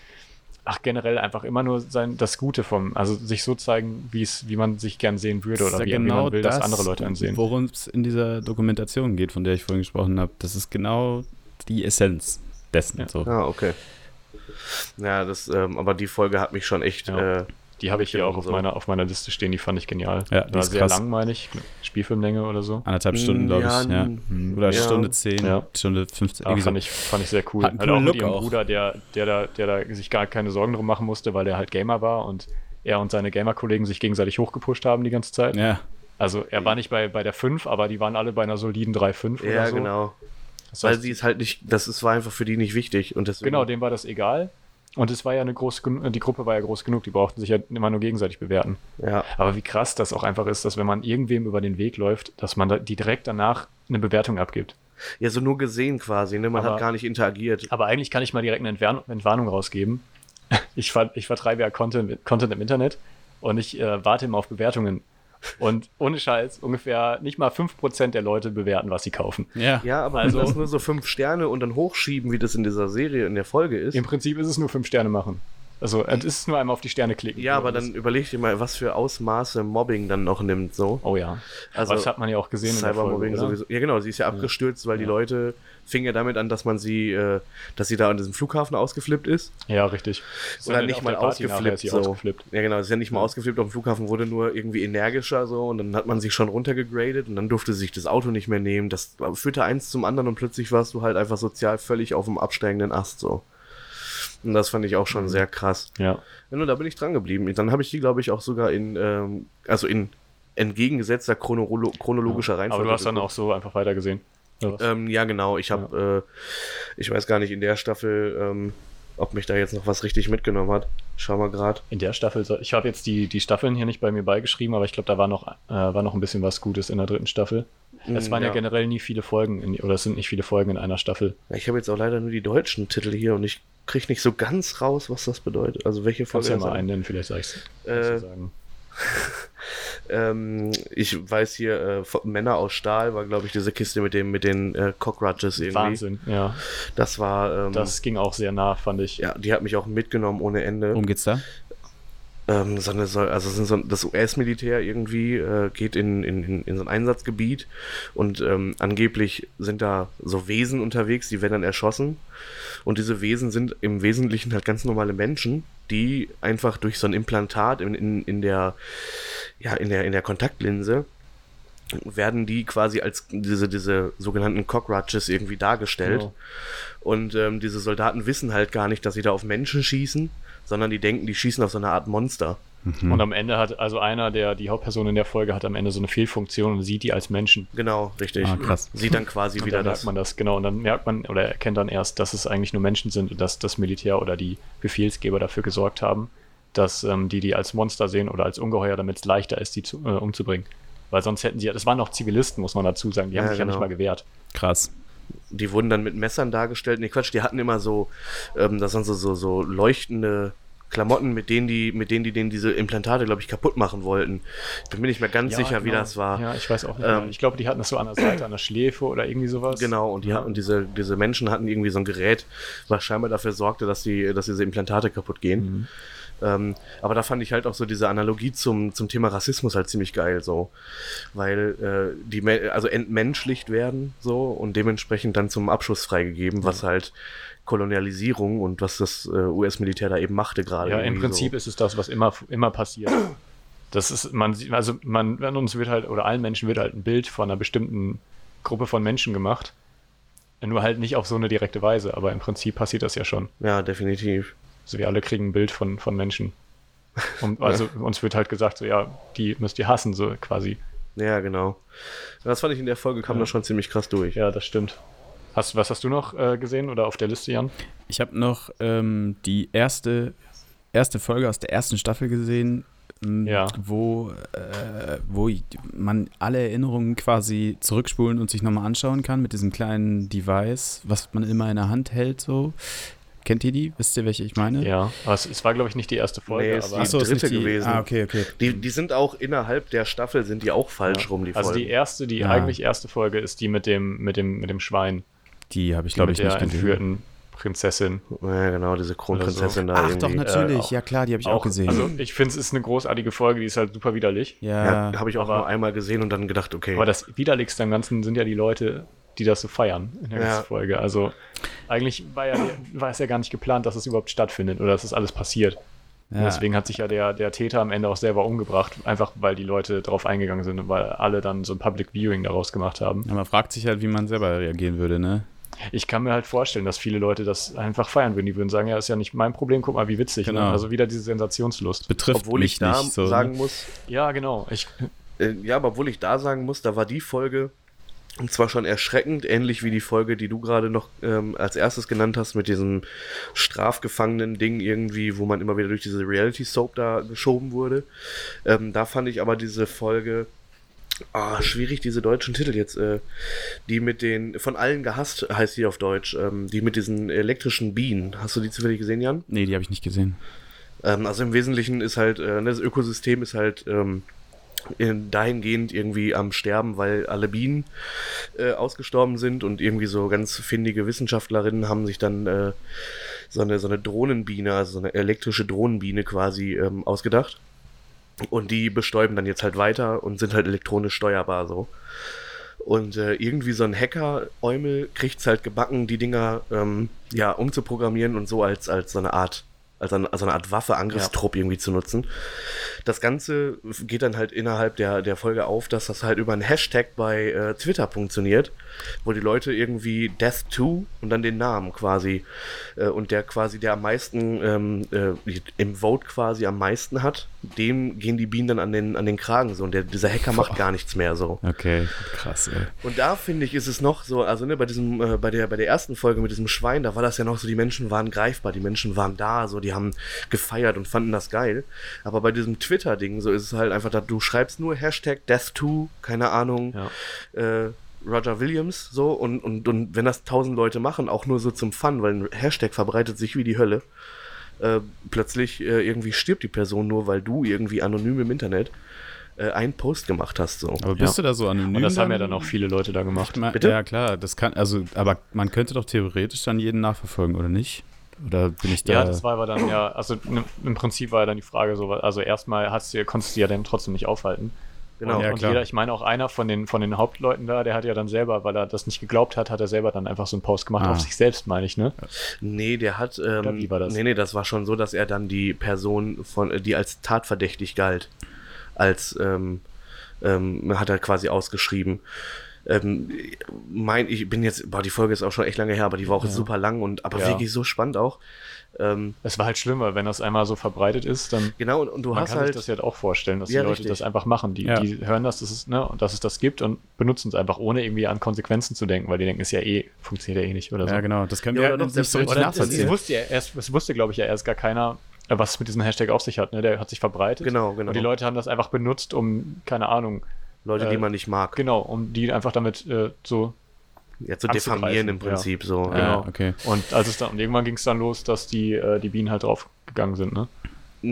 ach, generell einfach immer nur sein, das Gute vom, also sich so zeigen, wie es, wie man sich gern sehen würde oder ist wie, ja wie man will, dass andere Leute einen sehen. Worum es in dieser Dokumentation geht, von der ich vorhin gesprochen habe. Das ist genau die Essenz dessen. Ja. So. Ah, okay. Ja, das, ähm, aber die Folge hat mich schon echt. Ja. Äh, Die habe ich hier auch auf so. meiner, auf meiner Liste stehen, die fand ich genial. Ja, die War ist sehr krass. lang, meine ich. Spielfilmlänge oder so. Anderthalb Stunden, glaube Ja, ich. Ja. n- Oder ja. Stunde 10, Ja. Stunde 15. Aber irgendwie so. fand ich, fand ich sehr cool. Hat einen Halt auch mit ihrem auch. Bruder, der, der, da, der da sich gar keine Sorgen drum machen musste, weil er halt Gamer war und er und seine Gamer-Kollegen sich gegenseitig hochgepusht haben die ganze Zeit. Ja, Also er war nicht bei, bei der 5, aber die waren alle bei einer soliden 3,5 oder ja, so. genau. Das Weil heißt, sie ist halt nicht, das ist, war einfach für die nicht wichtig. Und deswegen, genau, dem war das egal. Und es war ja eine große, die Gruppe war ja groß genug, die brauchten sich ja immer nur gegenseitig bewerten. Ja, Aber wie krass das auch einfach ist, dass wenn man irgendwem über den Weg läuft, dass man die direkt danach eine Bewertung abgibt. ja, so nur gesehen quasi, ne? Man Aber- hat gar nicht interagiert. Aber eigentlich kann ich mal direkt eine Entwarn Entwarnung rausgeben. Ich, ver ich vertreibe ja Content, Content im Internet und ich äh, warte immer auf Bewertungen. Und ohne Scheiß, ungefähr nicht mal 5% der Leute bewerten, was sie kaufen. ja. Ja, aber Also- wenn das nur so fünf Sterne und dann hochschieben, wie das in dieser Serie, in der Folge ist. Im Prinzip ist es nur 5 Sterne machen. Also es ist nur einmal auf die Sterne klicken. Ja, aber dann überleg dir mal, was für Ausmaße Mobbing dann noch nimmt, so. Oh ja. Also, aber das hat man ja auch gesehen Cybermobbing oder? sowieso. Ja, genau, sie ist ja abgestürzt, weil die Ja. Leute fing ja damit an, dass man sie, äh, dass sie da an diesem Flughafen ausgeflippt ist. Ja, richtig. Oder Sondern nicht mal ausgeflippt. So. ausgeflippt. Ja, genau, sie ist ja nicht mal ausgeflippt auf dem Flughafen, wurde nur irgendwie energischer so und dann hat man sich schon runtergegradet und dann durfte sie sich das Auto nicht mehr nehmen. Das führte eins zum anderen und plötzlich warst du halt einfach sozial völlig auf dem absteigenden Ast so. Und das fand ich auch schon sehr krass. Ja. Ja, nur da bin ich dran geblieben. Dann habe ich die, glaube ich, auch sogar in, ähm, also in entgegengesetzter chronolo chronologischer Reihenfolge. Aber du hast dann auch so einfach weitergesehen. Ähm, ja, genau. Ich habe, äh, ich weiß gar nicht in der Staffel, ähm, ob mich da jetzt noch was richtig mitgenommen hat. Schau mal gerade. In der Staffel, ich habe jetzt die, die Staffeln hier nicht bei mir beigeschrieben, aber ich glaube, da war noch, äh, war noch ein bisschen was Gutes in der dritten Staffel. Es Mm, waren ja. ja. generell nie viele Folgen, in, oder es sind nicht viele Folgen in einer Staffel. Ich habe jetzt auch leider nur die deutschen Titel hier und ich kriege nicht so ganz raus, was das bedeutet. Also welche Kannst Folge du ja das mal einen nennen, vielleicht sag ich's. Äh, sagen. [laughs] ähm, ich weiß hier, äh, Männer aus Stahl war, glaube ich, diese Kiste mit dem mit den äh, Cockroaches irgendwie. Wahnsinn, ja. Das war, ähm, Das ging auch sehr nah, fand ich. ja, die hat mich auch mitgenommen ohne Ende. Worum geht's da? Ähm, so eine, so, also so, das US-Militär irgendwie äh, geht in, in, in, in so ein Einsatzgebiet und ähm, angeblich sind da so Wesen unterwegs, die werden dann erschossen. Und diese Wesen sind im Wesentlichen halt ganz normale Menschen, die einfach durch so ein Implantat in, in, in der, ja, in der, in der Kontaktlinse werden die quasi als diese, diese sogenannten Cockroaches irgendwie dargestellt. Genau. Und ähm, diese Soldaten wissen halt gar nicht, dass sie da auf Menschen schießen, sondern die denken, die schießen auf so eine Art Monster. Mhm. Und am Ende hat, also einer der, die Hauptperson in der Folge hat am Ende so eine Fehlfunktion und sieht die als Menschen. Genau, richtig. Ah, krass. Sieht dann quasi Und wieder dann das. merkt man das, genau. Und dann merkt man oder erkennt dann erst, dass es eigentlich nur Menschen sind und dass das Militär oder die Befehlsgeber dafür gesorgt haben, dass ähm, die die als Monster sehen oder als Ungeheuer, damit es leichter ist, die zu, äh, umzubringen. Weil sonst hätten sie ja, das waren noch Zivilisten, muss man dazu sagen, die haben Ja, sich ja nicht genau. mal gewehrt. Krass. Die wurden dann mit Messern dargestellt. Nee, Quatsch, die hatten immer so, ähm, das waren so, so, so leuchtende Klamotten, mit denen die, mit denen die denen diese Implantate, glaube ich, kaputt machen wollten. Ich bin mir nicht mehr ganz Ja, sicher, wie genau. das war. Ja, ich weiß auch nicht. Ähm, ich glaube, die hatten das so an der Seite, an der Schläfe oder irgendwie sowas. Genau, und, die, Ja. und diese, diese Menschen hatten irgendwie so ein Gerät, was scheinbar dafür sorgte, dass, die, dass diese Implantate kaputt gehen. Mhm. Ähm, aber da fand ich halt auch so diese Analogie zum, zum Thema Rassismus halt ziemlich geil, so. Weil äh, die Me- also entmenschlicht werden, so, und dementsprechend dann zum Abschuss freigegeben, was halt Kolonialisierung und was das äh, US-Militär da eben machte gerade. Ja, im Prinzip so. ist es das, was immer, immer passiert. Das ist, man sieht, also man, an uns wird halt, oder allen Menschen wird halt ein Bild von einer bestimmten Gruppe von Menschen gemacht. Nur halt nicht auf so eine direkte Weise, aber im Prinzip passiert das ja schon. Ja, definitiv. Also wir alle kriegen ein Bild von, von Menschen. Und [laughs] also uns wird halt gesagt, so ja, die müsst ihr hassen, so quasi. Ja, genau. Das fand ich in der Folge kam Ja. das schon ziemlich krass durch. Ja, das stimmt. Hast, was hast du noch äh, gesehen oder auf der Liste, Jan? Ich habe noch ähm, die erste, erste Folge aus der ersten Staffel gesehen, Ja. wo, äh, wo ich- man alle Erinnerungen quasi zurückspulen und sich nochmal anschauen kann mit diesem kleinen Device, was man immer in der Hand hält. So. Kennt ihr die? Wisst ihr, welche ich meine? Ja, aber es, es war, glaube ich, nicht die erste Folge, Nee, es aber die dritte die, gewesen. Ah, okay, okay. Die, die sind auch innerhalb der Staffel sind die auch falsch Ja. rum, die also Folgen. die erste, die Ja. eigentlich erste Folge ist die mit dem, mit dem, mit dem Schwein. Die habe ich, glaube ich, nicht gesehen. entführten Prinzessin. Ja, genau, diese Kronprinzessin da Ach irgendwie. doch, natürlich. Äh, ja, klar, die habe ich auch, gesehen. Also ich finde, es ist eine großartige Folge, die ist halt super widerlich. ja, Ja, habe ich auch aber- nur einmal gesehen und dann gedacht, okay. Aber das Widerlichste am Ganzen sind ja die Leute, die das so feiern in der Ja. ganzen Folge. Also eigentlich war, ja, war es ja gar nicht geplant, dass es überhaupt stattfindet oder dass das alles passiert. Ja. Deswegen hat sich ja der, der Täter am Ende auch selber umgebracht, einfach weil die Leute drauf eingegangen sind und weil alle dann so ein Public Viewing daraus gemacht haben. Ja, man fragt sich halt, wie man selber reagieren würde, ne? Ich kann mir halt vorstellen, dass viele Leute das einfach feiern würden. Die würden sagen, ja, ist ja nicht mein Problem, guck mal, wie witzig. Ne? Genau. Also wieder diese Sensationslust. Betrifft obwohl mich ich da nicht so. sagen ne? muss, Ja, genau. Ich, äh, ja, aber obwohl ich da sagen muss, da war die Folge und zwar schon erschreckend, ähnlich wie die Folge, die du gerade noch ähm, als erstes genannt hast, mit diesem Strafgefangenen-Ding irgendwie, wo man immer wieder durch diese Reality-Soap da geschoben wurde. Ähm, da fand ich aber diese Folge, ah, schwierig, diese deutschen Titel jetzt, äh, die mit den, von allen gehasst heißt die auf Deutsch, ähm, die mit diesen elektrischen Bienen. Hast du die zufällig gesehen, Jan? Nee, die habe ich nicht gesehen. Ähm, also im Wesentlichen ist halt, äh, das Ökosystem ist halt ähm, dahingehend irgendwie am Sterben, weil alle Bienen äh, ausgestorben sind und irgendwie so ganz findige Wissenschaftlerinnen haben sich dann äh, so, eine, so eine Drohnenbiene, also so eine elektrische Drohnenbiene quasi ähm, ausgedacht. Und die bestäuben dann jetzt halt weiter und sind halt elektronisch steuerbar so. Und äh, irgendwie so ein Hacker-Eumel kriegt es halt gebacken, die Dinger ähm, ja umzuprogrammieren und so als, als so eine Art, als eine, als eine Art Waffe, Angriffstrupp irgendwie zu nutzen. Das Ganze geht dann halt innerhalb der, der Folge auf, dass das halt über einen Hashtag bei äh, Twitter funktioniert, wo die Leute irgendwie Death2 und dann den Namen quasi äh, und der quasi, der am meisten ähm, äh, im Vote quasi am meisten hat, dem gehen die Bienen dann an den, an den Kragen so und der, dieser Hacker macht gar nichts mehr so. Okay, krass, ey. Und da finde ich, ist es noch so, also ne, bei diesem, äh, bei der, bei der ersten Folge mit diesem Schwein, da war das ja noch so, die Menschen waren greifbar, die Menschen waren da, so, die haben gefeiert und fanden das geil. Aber bei diesem Twitter-Ding, so ist es halt einfach, da, du schreibst nur Hashtag Death2, keine Ahnung, ja. äh, Roger Williams, so, und, und, und wenn das tausend Leute machen, auch nur so zum Fun, weil ein Hashtag verbreitet sich wie die Hölle, äh, plötzlich äh, irgendwie stirbt die Person nur, weil du irgendwie anonym im Internet äh, einen Post gemacht hast, so. Aber bist Ja. du da so anonym? Und das haben ja dann auch viele Leute da gemacht. Bitte? Ja, klar, das kann, also, aber man könnte doch theoretisch dann jeden nachverfolgen, oder nicht? Oder bin ich da. Ja, das war aber dann ja, also ne, im Prinzip war ja dann die Frage so, also erstmal hast du, konntest du ja dann trotzdem nicht aufhalten. Genau. Und, Ja, und klar. jeder, ich meine auch einer von den, von den Hauptleuten da, der hat ja dann selber, weil er das nicht geglaubt hat, hat er selber dann einfach so einen Post gemacht Ah. auf sich selbst, meine ich, ne? Nee, der hat. Ähm, Oder wie war das? Nee, nee, das war schon so, dass er dann die Person von, äh, die als tatverdächtig galt, als ähm, ähm, hat er quasi ausgeschrieben. Ähm, mein, ich bin jetzt, boah, die Folge ist auch schon echt lange her, aber die war auch Ja. super lang und aber Ja. wirklich so spannend auch. Ähm, Es war halt schlimm, weil wenn das einmal so verbreitet ist, dann genau, und, und du man hast kann halt. sich das ja auch vorstellen, dass Ja, die Leute richtig. das einfach machen. Die, Ja. die hören das, dass es, ne, und dass es das gibt und benutzen es einfach, ohne irgendwie an Konsequenzen zu denken, weil die denken, es ist ja eh, funktioniert ja eh nicht oder so. Ja, genau. Das können Ja, wir ja nicht so selbst- richtig Oder es, es nachvollziehen. wusste ja erst, es wusste, glaube ich, ja erst gar keiner, was es mit diesem Hashtag auf sich hat. Ne? Der hat sich verbreitet. Genau, genau. Und die Leute haben das einfach benutzt, um, keine Ahnung, Leute, die äh, man nicht mag. genau, um die einfach damit äh, so Ja, zu diffamieren im ja. Prinzip so. Ja, genau. okay. Und als es dann, und irgendwann ging es dann los, dass die, äh, die Bienen halt draufgegangen sind, ne?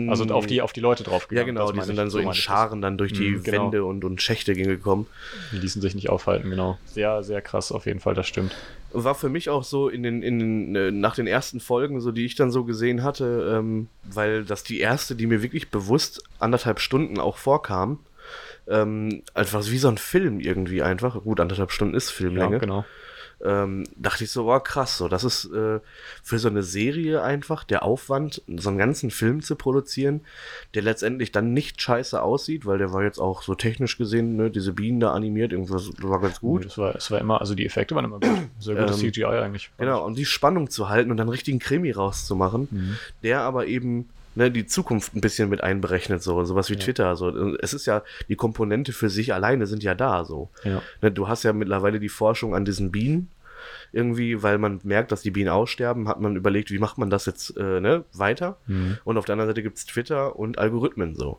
Also auf die, auf die Leute Ja, draufgegangen. genau, das die sind dann so in. Scharen dann durch die Mhm, genau. Wände und, und Schächte gekommen. Die ließen sich nicht aufhalten, genau. Sehr, sehr krass auf jeden Fall, das stimmt. War für mich auch so in den, in den, äh, nach den ersten Folgen, so die ich dann so gesehen hatte, ähm, weil das die erste, die mir wirklich bewusst anderthalb Stunden auch vorkam, ähm, einfach wie so ein Film irgendwie einfach. Gut, anderthalb Stunden ist Filmlänge. Ja, genau. ähm, dachte ich so, wow, krass, so, das ist äh, für so eine Serie einfach der Aufwand, so einen ganzen Film zu produzieren, der letztendlich dann nicht scheiße aussieht, weil der war jetzt auch so technisch gesehen, ne, diese Bienen da animiert, irgendwas war ganz gut. Es war, es war immer, also die Effekte waren immer gut. Sehr gutes Ähm, CGI eigentlich. Genau, und die Spannung zu halten und dann richtigen Krimi rauszumachen, Mhm. der aber eben ne, die Zukunft ein bisschen mit einberechnet, so sowas wie Ja. Twitter. So. Es ist ja, die Komponente für sich alleine sind ja da so. Ja. Ne, du hast ja mittlerweile die Forschung an diesen Bienen. Irgendwie, weil man merkt, dass die Bienen aussterben, hat man überlegt, wie macht man das jetzt äh, ne, weiter. Mhm. Und auf der anderen Seite gibt es Twitter und Algorithmen so.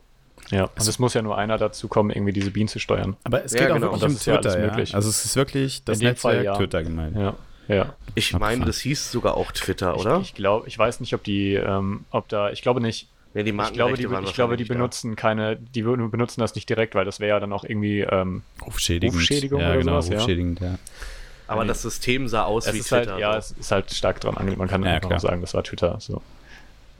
Ja, und es muss ja nur einer dazu kommen, irgendwie diese Bienen zu steuern. Aber es Ja, geht auch genau. wirklich um ja Twitter, ja. möglich. Also es ist wirklich das Netzwerk Fall, ja. Twitter gemeint. Ja, ja. Ich meine, das hieß sogar auch Twitter, oder? Ich, ich glaube, ich weiß nicht, ob die, ähm, ob da, ich glaube nicht. nee, die Ich glaube, die, ich glaube, die wahrscheinlich da. benutzen keine, die würden- benutzen das nicht direkt, weil das wäre ja dann auch irgendwie, ähm, Rufschädigend. Rufschädigung ja, oder genau, sowas, ja. Rufschädigend, ja. Aber Nee. das System sah aus es wie ist Twitter. halt, ja, so. es ist halt stark dran angelegt. Man kann Ja, einfach sagen, das war Twitter. So.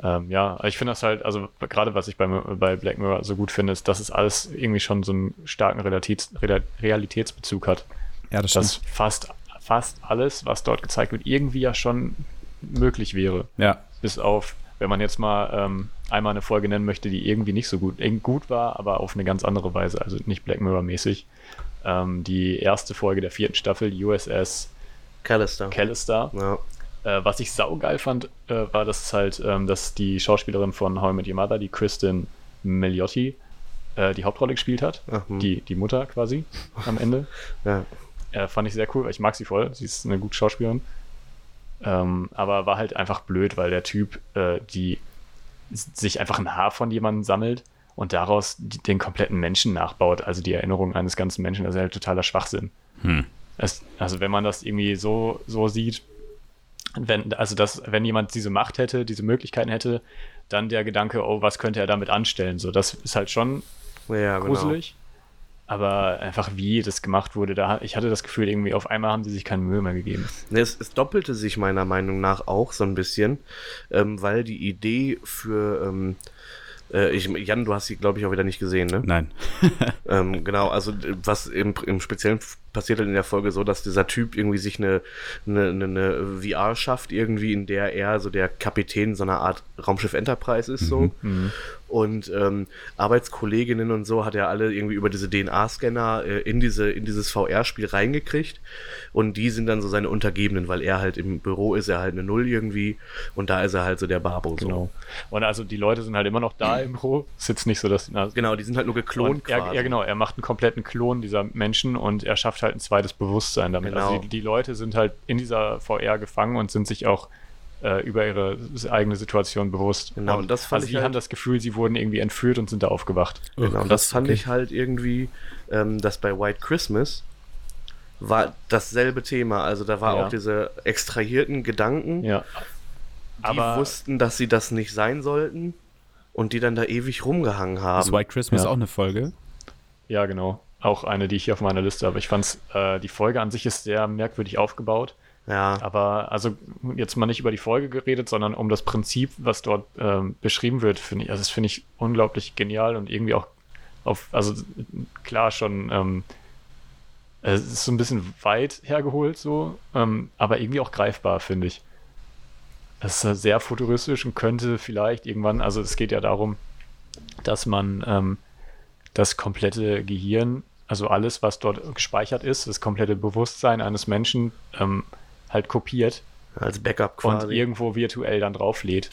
Ähm, ja, ich finde das halt, also gerade was ich bei, bei Black Mirror so gut finde, ist, dass es alles irgendwie schon so einen starken Realitäts, Real- Realitätsbezug hat. Ja, das Dass stimmt. fast, fast alles, was dort gezeigt wird, irgendwie ja schon möglich wäre. Ja, Bis auf, wenn man jetzt mal ähm, einmal eine Folge nennen möchte, die irgendwie nicht so gut, gut war, aber auf eine ganz andere Weise, also nicht Black Mirror-mäßig. Ähm, die erste Folge der vierten Staffel, USS Callister. Callister. ja. Äh, was ich saugeil fand, äh, war, dass es halt, ähm, dass die Schauspielerin von How I Met Your Mother, die Kristen Milliotti, äh, die Hauptrolle gespielt hat. Ach, hm. Die, die Mutter quasi am Ende. ja. Äh, fand ich sehr cool, weil ich mag sie voll. Sie ist eine gute Schauspielerin. Ähm, aber war halt einfach blöd, weil der Typ, äh, die sich einfach ein Haar von jemandem sammelt und daraus die, den kompletten Menschen nachbaut, also die Erinnerung eines ganzen Menschen, das ist halt totaler Schwachsinn. Hm. Es, also wenn man das irgendwie so, so sieht, wenn, also dass, wenn jemand diese Macht hätte, diese Möglichkeiten hätte, dann der Gedanke, oh, was könnte er damit anstellen? So, das ist halt schon ja, genau. Aber einfach wie das gemacht wurde, da ich hatte das Gefühl, irgendwie auf einmal haben die sich keine Mühe mehr gegeben. Es, es doppelte sich meiner Meinung nach auch so ein bisschen, ähm, weil die Idee für, ähm, äh, ich, Jan, du hast sie, glaube ich, auch wieder nicht gesehen, ne? nein. [laughs] Ähm, genau, also äh, was im, im Speziellen passiert halt in der Folge so, dass dieser Typ irgendwie sich eine, eine, eine, VR schafft, irgendwie, in der er so der Kapitän so einer Art Raumschiff Enterprise ist, so. Mhm. Und ähm, Arbeitskolleginnen und so hat er alle irgendwie über diese DNA-Scanner äh, in, diese, in dieses VR-Spiel reingekriegt. Und die sind dann so seine Untergebenen, weil er halt im Büro ist, er halt eine Null irgendwie. Und da ist er halt so der Babo. So. Genau. Und also die Leute sind halt immer noch da im Büro. Ist jetzt nicht so, dass. Na, Genau, die sind halt nur geklont er, ja, genau. Er macht einen kompletten Klon dieser Menschen und er schafft halt ein zweites Bewusstsein damit. Genau. Also die, die Leute sind halt in dieser VR gefangen und sind sich auch äh, über ihre eigene Situation bewusst. Genau, und das fand also ich die halt- haben das Gefühl, sie wurden irgendwie entführt und sind da aufgewacht. Genau, und das fand ich halt irgendwie, ähm, dass bei White Christmas war dasselbe Thema. Also da war Ja. auch diese extrahierten Gedanken, Ja. die Aber wussten, dass sie das nicht sein sollten und die dann da ewig rumgehangen Das haben. White Christmas Ja. auch eine Folge. Ja, genau. Auch eine, die ich hier auf meiner Liste habe. Ich fand äh, die Folge an sich ist sehr merkwürdig aufgebaut. Ja, Aber also jetzt mal nicht über die Folge geredet, sondern um das Prinzip, was dort ähm, beschrieben wird, finde ich, also das finde ich unglaublich genial und irgendwie auch auf, also klar schon, ähm, es ist so ein bisschen weit hergeholt so, ähm, aber irgendwie auch greifbar, finde ich. Es ist sehr futuristisch und könnte vielleicht irgendwann, also es geht ja darum, dass man ähm, das komplette Gehirn also alles, was dort gespeichert ist, das komplette Bewusstsein eines Menschen ähm, halt kopiert Als Backup quasi. und irgendwo virtuell dann drauflädt.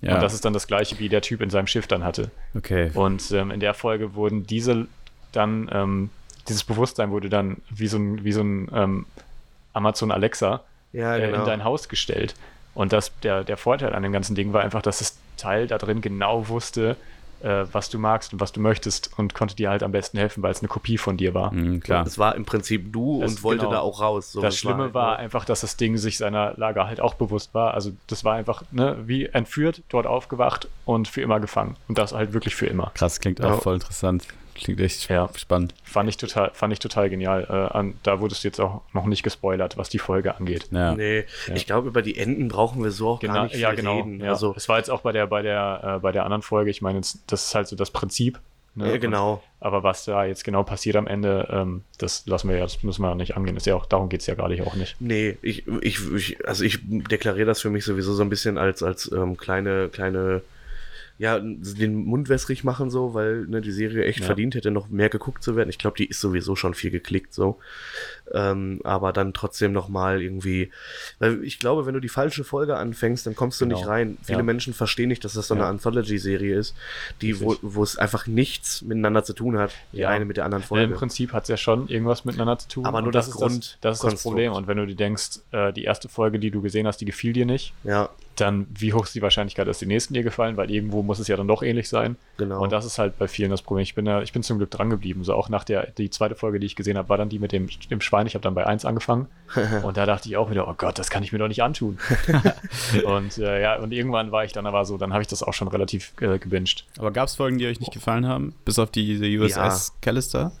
Ja, Und das ist dann das gleiche, wie der Typ in seinem Schiff dann hatte. okay. Und ähm, in der Folge wurden diese dann, ähm, dieses Bewusstsein wurde dann wie so ein, wie so ein ähm, Amazon Alexa ja, äh, genau. in dein Haus gestellt. Und das, der, der Vorteil an dem ganzen Ding war einfach, dass das Teil da drin genau wusste, äh, was du magst und was du möchtest und konnte dir halt am besten helfen, weil es eine Kopie von dir war. Mhm, klar. Es war im Prinzip du Das- und wollte genau. da auch raus. So, das es Schlimme halt war nur- einfach, dass das Ding sich seiner Lage halt auch bewusst war. Also das war einfach ne, wie entführt, dort aufgewacht und für immer gefangen. Und das halt wirklich für immer. Krass, klingt Ja. auch voll interessant. Klingt echt Ja. spannend. Fand ich total, fand ich total genial. Äh, an, da wurdest du jetzt auch noch nicht gespoilert, was die Folge angeht. Ja. Nee, Ja. ich glaube, über die Enden brauchen wir so auch gar Genau, nicht viel ja, genau. reden. Ja. Also, es war jetzt auch bei der, bei der, äh, bei der anderen Folge, ich meine, das ist halt so das Prinzip. ne? ja, genau. Und, aber was da jetzt genau passiert am Ende, ähm, das lassen wir ja, das müssen wir ja nicht angehen. Das ist ja auch, darum geht es ja gerade auch nicht. Nee, ich, ich, ich, also ich deklariere das für mich sowieso so ein bisschen als, als ähm, kleine, kleine, ja, den Mund wässrig machen so, weil ne, die Serie echt Ja. verdient hätte, noch mehr geguckt zu werden. Ich glaube, die ist sowieso schon viel geklickt so. Ähm, aber dann trotzdem nochmal irgendwie, weil ich glaube, wenn du die falsche Folge anfängst, dann kommst du Genau. nicht rein. Viele Ja. Menschen verstehen nicht, dass das so eine Ja. Anthology-Serie ist, die, wo, es einfach nichts miteinander zu tun hat, die Ja. eine mit der anderen Ja, Folge. Im Prinzip hat es ja schon irgendwas miteinander zu tun. Aber nur das ist Grund- Das, das ist das. Problem. Und wenn du dir denkst, äh, die erste Folge, die du gesehen hast, die gefiel dir nicht, ja, dann wie hoch ist die Wahrscheinlichkeit, dass die nächsten dir gefallen, weil irgendwo muss es ja dann doch ähnlich sein. genau. Und das ist halt bei vielen das Problem. Ich bin, da, ich bin zum Glück dran geblieben. So auch nach der die zweite Folge, die ich gesehen habe, war dann die mit dem, dem Schwein. Ich habe dann bei 1 angefangen. [laughs] und da dachte ich auch wieder, oh Gott, das kann ich mir doch nicht antun. [laughs] und äh, ja, und irgendwann war ich dann aber so, dann habe ich das auch schon relativ äh, gebinged. Aber gab es Folgen, die euch nicht gefallen haben? Bis auf diese USS Callister?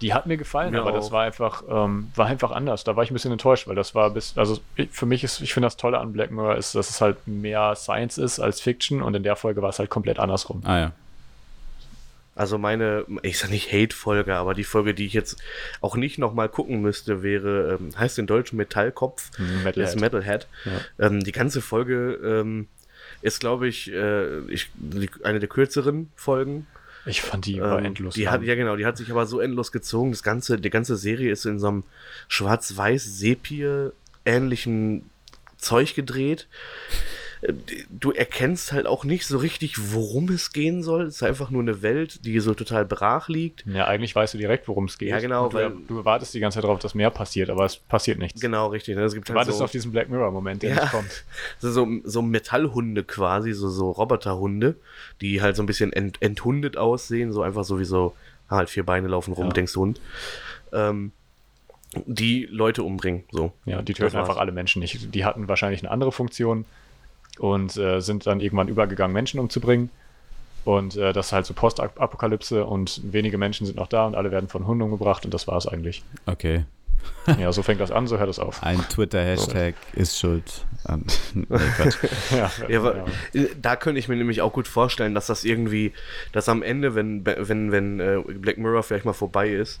Die hat mir gefallen, Mir aber auch. das war einfach, ähm, war einfach anders. Da war ich ein bisschen enttäuscht, weil das war bis, also ich- für mich ist, ich finde das Tolle an Black Mirror ist, dass es halt mehr Science ist als Fiction und in der Folge war es halt komplett andersrum. Ah ja. Also meine, ich sag nicht Hate-Folge, aber die Folge, die ich jetzt auch nicht nochmal gucken müsste, wäre, ähm, heißt in Deutsch Metallkopf, Mhm, das ist Metalhead. Metalhead. Ja. Ähm, die ganze Folge ähm, ist, glaube ich, äh, ich, die, eine der kürzeren Folgen. Ich fand die war Ähm, endlos. Die lang. hat, ja genau, die hat sich aber so endlos gezogen. Das ganze, die ganze Serie ist in so einem schwarz-weiß-sepie-ähnlichen Zeug gedreht. Du erkennst halt auch nicht so richtig, worum es gehen soll. Es ist einfach nur eine Welt, die so total brach liegt. Ja, eigentlich weißt du direkt, worum es geht. Ja, genau, Du, weil- du wartest die ganze Zeit darauf, dass mehr passiert, aber es passiert nichts. Genau, richtig. ne? Es gibt Du halt wartest so, auf diesen Black Mirror-Moment, der Ja. nicht kommt. [laughs] so, so, Metallhunde quasi, so, so Roboterhunde, die halt so ein bisschen ent, enthundet aussehen, so einfach so wie so, ah, halt vier Beine laufen rum, Ja. denkst du Hund. Ähm, die Leute umbringen, so. Ja, die töten einfach alle Menschen nicht. Die hatten wahrscheinlich eine andere Funktion und äh, sind dann irgendwann übergegangen, Menschen umzubringen. Und äh, das ist halt so Postapokalypse und wenige Menschen sind noch da und alle werden von Hunden umgebracht und das war es eigentlich. Okay. Ja, so fängt das an, so hört es auf. Ein Twitter-Hashtag ist schuld an. [laughs] nee. [laughs] Ja, Ja, äh, da könnte ich mir nämlich auch gut vorstellen, dass das irgendwie, dass am Ende, wenn, wenn, wenn äh, Black Mirror vielleicht mal vorbei ist,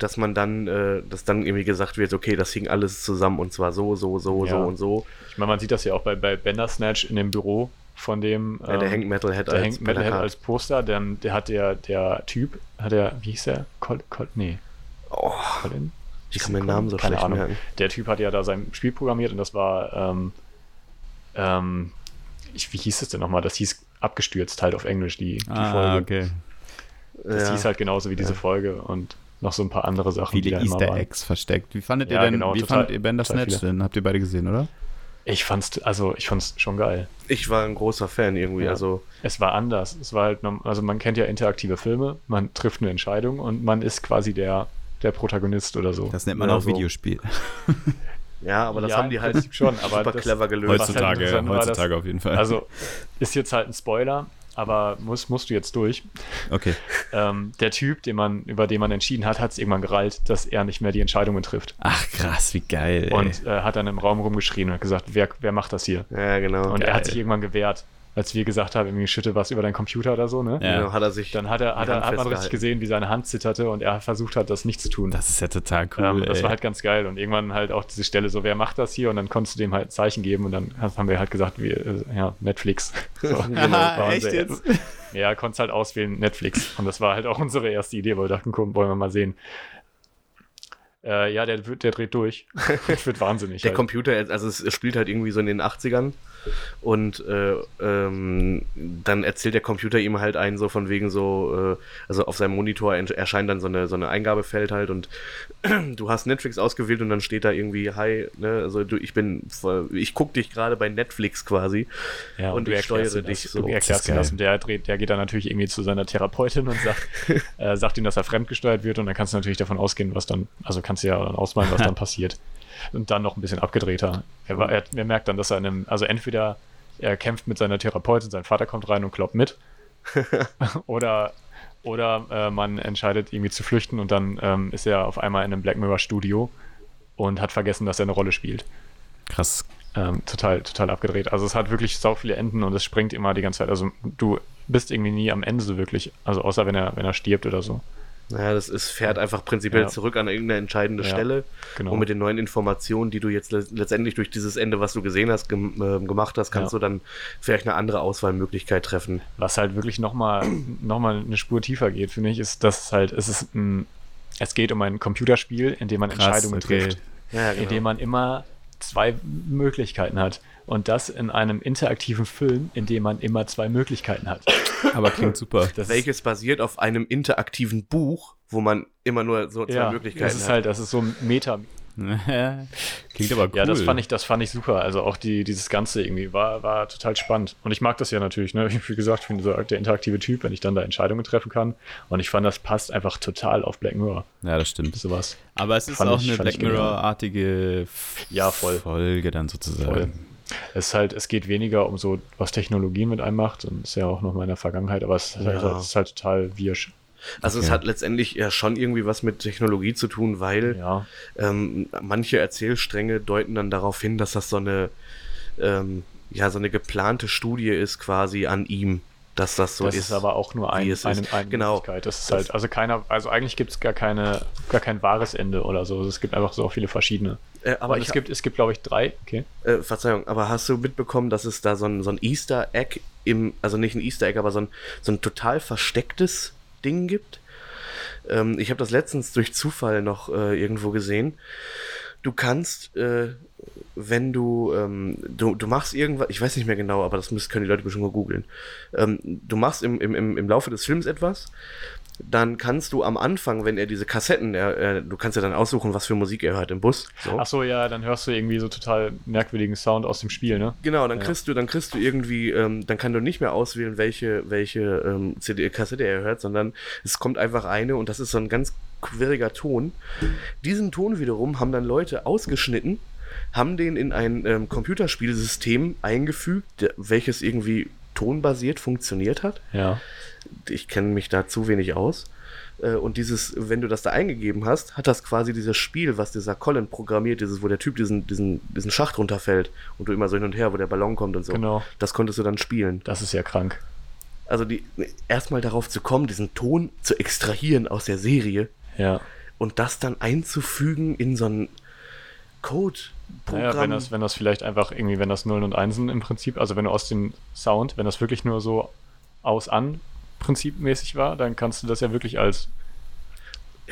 dass man dann, äh, dass dann irgendwie gesagt wird, okay, das hing alles zusammen und zwar so, so, so, Ja. so und so. Ich meine, man sieht das ja auch bei, bei Bandersnatch in dem Büro von dem. Ja, der ähm, hängt Metalhead der als hängt Metalhead als Poster, dann der hat der, der Typ, hat der, wie hieß der? Col, Col, nee, Oh, Colin? Ich kann mir den Namen so Keine schlecht Ahnung. merken. Der Typ hat ja da sein Spiel programmiert und das war, ähm, ähm, ich, wie hieß es denn nochmal? Das hieß abgestürzt halt auf Englisch, die, die Ah, Folge. okay. Das Ja. hieß halt genauso wie diese Folge und noch so ein paar andere Sachen, die Viele da immer Easter waren. Eggs versteckt. Wie fandet Ja, ihr denn, genau, wie total- fandet ihr Bandersnatch total denn? Habt ihr beide gesehen, oder? Ich fand's, also ich fand's schon geil. Ich war ein großer Fan irgendwie, Ja. also Es war anders. Es war halt, also man kennt ja interaktive Filme, man trifft eine Entscheidung und man ist quasi der, der Protagonist oder so. Das nennt man Ja, auch so. Videospiel. [laughs] ja, aber das Ja, haben die halt schon, aber super das- clever gelöst. halt Heutzutage, dass- heutzutage auf jeden Fall. Also ist jetzt halt ein Spoiler, aber muss, musst du jetzt durch. okay. Ähm, der Typ, den man, über den man entschieden hat, hat es irgendwann gereilt, dass er nicht mehr die Entscheidungen trifft. Ach krass, wie geil. Ey. Und äh, hat dann im Raum rumgeschrien und hat gesagt, wer, wer macht das hier? Ja, genau. Und er hat Geil. sich irgendwann gewehrt, als wir gesagt haben, irgendwie schütte was über deinen Computer oder so, ne? Ja. Genau, hat er sich Dann hat er, hat, er, hat man richtig gesehen, wie seine Hand zitterte und er versucht hat, das nicht zu tun. das ist ja total cool. ähm, das ey. war halt ganz geil. Und irgendwann halt auch diese Stelle so, wer macht das hier? Und dann konntest du dem halt ein Zeichen geben und dann haben wir halt gesagt, wir, äh, ja, Netflix. [laughs] So, Aha, war echt jetzt? Ja, konntest halt auswählen Netflix. Und das war halt auch unsere erste Idee, weil wir dachten, komm, wollen wir mal sehen. Äh, ja, der, der dreht durch. [laughs] wird wahnsinnig. Der halt. Computer, also es spielt halt irgendwie so in den 80ern und äh, ähm, dann erzählt der Computer ihm halt einen so von wegen so, äh, also auf seinem Monitor erscheint dann so eine, so eine Eingabefeld halt und [clears throat] du hast Netflix ausgewählt und dann steht da irgendwie, hi, ne, also du, ich bin, ich guck dich gerade bei Netflix quasi. Ja, und, und ich steuere dich das, so. Du erklärst ihm das und der, dreht, der geht dann natürlich irgendwie zu seiner Therapeutin und sagt, [laughs] äh, sagt ihm, dass er fremdgesteuert wird und dann kannst du natürlich davon ausgehen, was dann, also kannst du ja dann ausmalen, was dann [laughs] passiert und dann noch ein bisschen abgedrehter. Er, war, er, er, merkt dann, dass er in einem, also entweder er kämpft mit seiner Therapeutin, sein Vater kommt rein und kloppt mit, [laughs] oder, oder äh, man entscheidet irgendwie zu flüchten und dann ähm, ist er auf einmal in einem Black Mirror Studio und hat vergessen, dass er eine Rolle spielt. Krass. Ähm, total, total abgedreht. Also es hat wirklich so viele Enden und es springt immer die ganze Zeit. Also du bist irgendwie nie am Ende so wirklich, also außer wenn er, wenn er stirbt oder so. Naja, das ist, fährt einfach prinzipiell Ja. zurück an irgendeine entscheidende Ja, Stelle. genau. Und mit den neuen Informationen, die du jetzt le letztendlich durch dieses Ende, was du gesehen hast, gem äh, gemacht hast, kannst Ja. du dann vielleicht eine andere Auswahlmöglichkeit treffen. Was halt wirklich nochmal noch mal eine Spur tiefer geht, finde ich, ist, dass es halt, es ist ein, es geht um ein Computerspiel, in dem man Krass, Entscheidungen okay. trifft. Ja, in dem man immer zwei Möglichkeiten hat. Und das in einem interaktiven Film, in dem man immer zwei Möglichkeiten hat. Aber klingt super. Das Welches basiert auf einem interaktiven Buch, wo man immer nur so zwei ja, Möglichkeiten das ist hat. halt, das ist so Meta. [laughs] klingt aber cool. Ja, das fand ich, das fand ich super. Also auch die, dieses Ganze irgendwie war, war total spannend. Und ich mag das ja natürlich, ne? [laughs] Wie gesagt, ich bin so der interaktive Typ, wenn ich dann da Entscheidungen treffen kann. Und ich fand, das passt einfach total auf Black Mirror. Ja, das stimmt. Sowas. Aber es ist Fand auch ich- eine Black. Mirror-artige Ja, voll. Folge dann sozusagen. Voll. Es ist halt, es geht weniger um so, was Technologie mit einem macht. Und ist ja auch noch mal in der Vergangenheit, aber es ist, halt, Ja. es ist halt total wirsch. Also es Okay. hat letztendlich ja schon irgendwie was mit Technologie zu tun, weil Ja. ähm, manche Erzählstränge deuten dann darauf hin, dass das so eine ähm, ja so eine geplante Studie ist quasi an ihm, dass das so das ist. ist aber auch nur ein, es eine, eine Genau. Möglichkeit. Das ist Das- halt, also keiner, also eigentlich gibt es gar keine, gar kein wahres Ende oder so. Es gibt einfach so viele verschiedene. äh, aber es gibt, es gibt, glaube ich, drei. Okay. Äh, Verzeihung, aber hast du mitbekommen, dass es da so ein, so ein Easter Egg im, also nicht ein Easter Egg, aber so ein, so ein total verstecktes Ding gibt? Ähm, ich habe das letztens durch Zufall noch äh, irgendwo gesehen. Du kannst, äh, wenn du, ähm, du, du machst irgendwas, ich weiß nicht mehr genau, aber das müssen, können die Leute bestimmt mal googeln. Ähm, du machst im, im, im, Laufe des Films etwas, dann kannst du am Anfang, wenn er diese Kassetten, er, er, du kannst ja dann aussuchen, was für Musik er hört im Bus. So. Ach so, ja, dann hörst du irgendwie so total merkwürdigen Sound aus dem Spiel, ne? Genau, dann Ja. kriegst du, dann kriegst du irgendwie, ähm, dann kann du nicht mehr auswählen, welche, welche ähm, CD, Kassette er hört, sondern es kommt einfach eine und das ist so ein ganz quirliger Ton. Diesen Ton wiederum haben dann Leute ausgeschnitten, haben den in ein ähm, Computerspielsystem eingefügt, welches irgendwie tonbasiert funktioniert hat. Ja. Ich kenne mich da zu wenig aus. Äh, Und dieses, wenn du das da eingegeben hast, hat das quasi dieses Spiel, was dieser Colin programmiert, dieses, wo der Typ diesen, diesen, diesen Schacht runterfällt und du immer so hin und her, wo der Ballon kommt und so. Genau. Das konntest du dann spielen. Das ist ja krank. Also die erstmal darauf zu kommen, diesen Ton zu extrahieren aus der Serie Ja. und das dann einzufügen in so ein Code-Programm. Naja, wenn das, wenn das vielleicht einfach irgendwie, wenn das Nullen und Einsen im Prinzip, also wenn du aus dem Sound, wenn das wirklich nur so aus-an prinzipmäßig war, dann kannst du das ja wirklich als,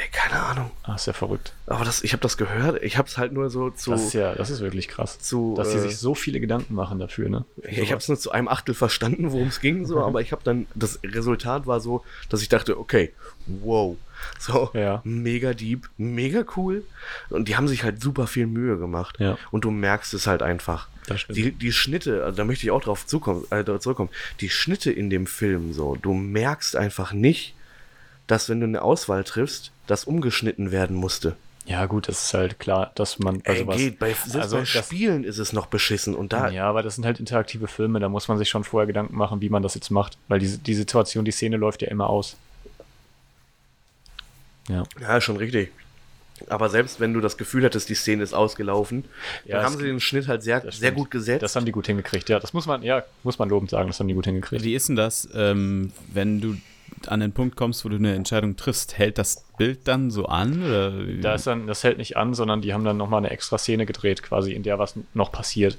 Ey, keine Ahnung. ah, ist ja verrückt. Aber das, ich habe das gehört. Ich habe es halt nur so zu. Das ist ja, das ist wirklich krass. zu Dass sie äh, sich so viele Gedanken machen dafür, ne? Ich, habe es nur zu einem Achtel verstanden, worum es ging, so, [laughs] aber ich habe dann, das Resultat war so, dass ich dachte, okay, wow, so, Ja. mega deep, mega cool. Und die haben sich halt super viel Mühe gemacht. Ja. Und du merkst es halt einfach. Die, die Schnitte, also da möchte ich auch drauf zukommen, äh, darauf zurückkommen, die Schnitte in dem Film, so, du merkst einfach nicht, dass wenn du eine Auswahl triffst, das umgeschnitten werden musste. Ja, gut, das ist halt klar, dass man bei Ey, sowas. geht, bei, selbst also bei das- Spielen ist es noch beschissen und da, Ja, aber das sind halt interaktive Filme, da muss man sich schon vorher Gedanken machen, wie man das jetzt macht. Weil die, die Situation, die Szene läuft ja immer aus. Ja. Ja, schon richtig. Aber selbst wenn du das Gefühl hattest, die Szene ist ausgelaufen, Ja, dann haben sie den Schnitt halt sehr, sehr gut gesetzt. Das haben die gut hingekriegt, ja. Das muss man, ja, muss man lobend sagen, das haben die gut hingekriegt. Wie ist denn das, ähm, wenn du an den Punkt kommst, wo du eine Entscheidung triffst? Hält das Bild dann so an? Oder? Da ist dann, das hält nicht an, sondern die haben dann nochmal eine extra Szene gedreht, quasi, in der was noch passiert.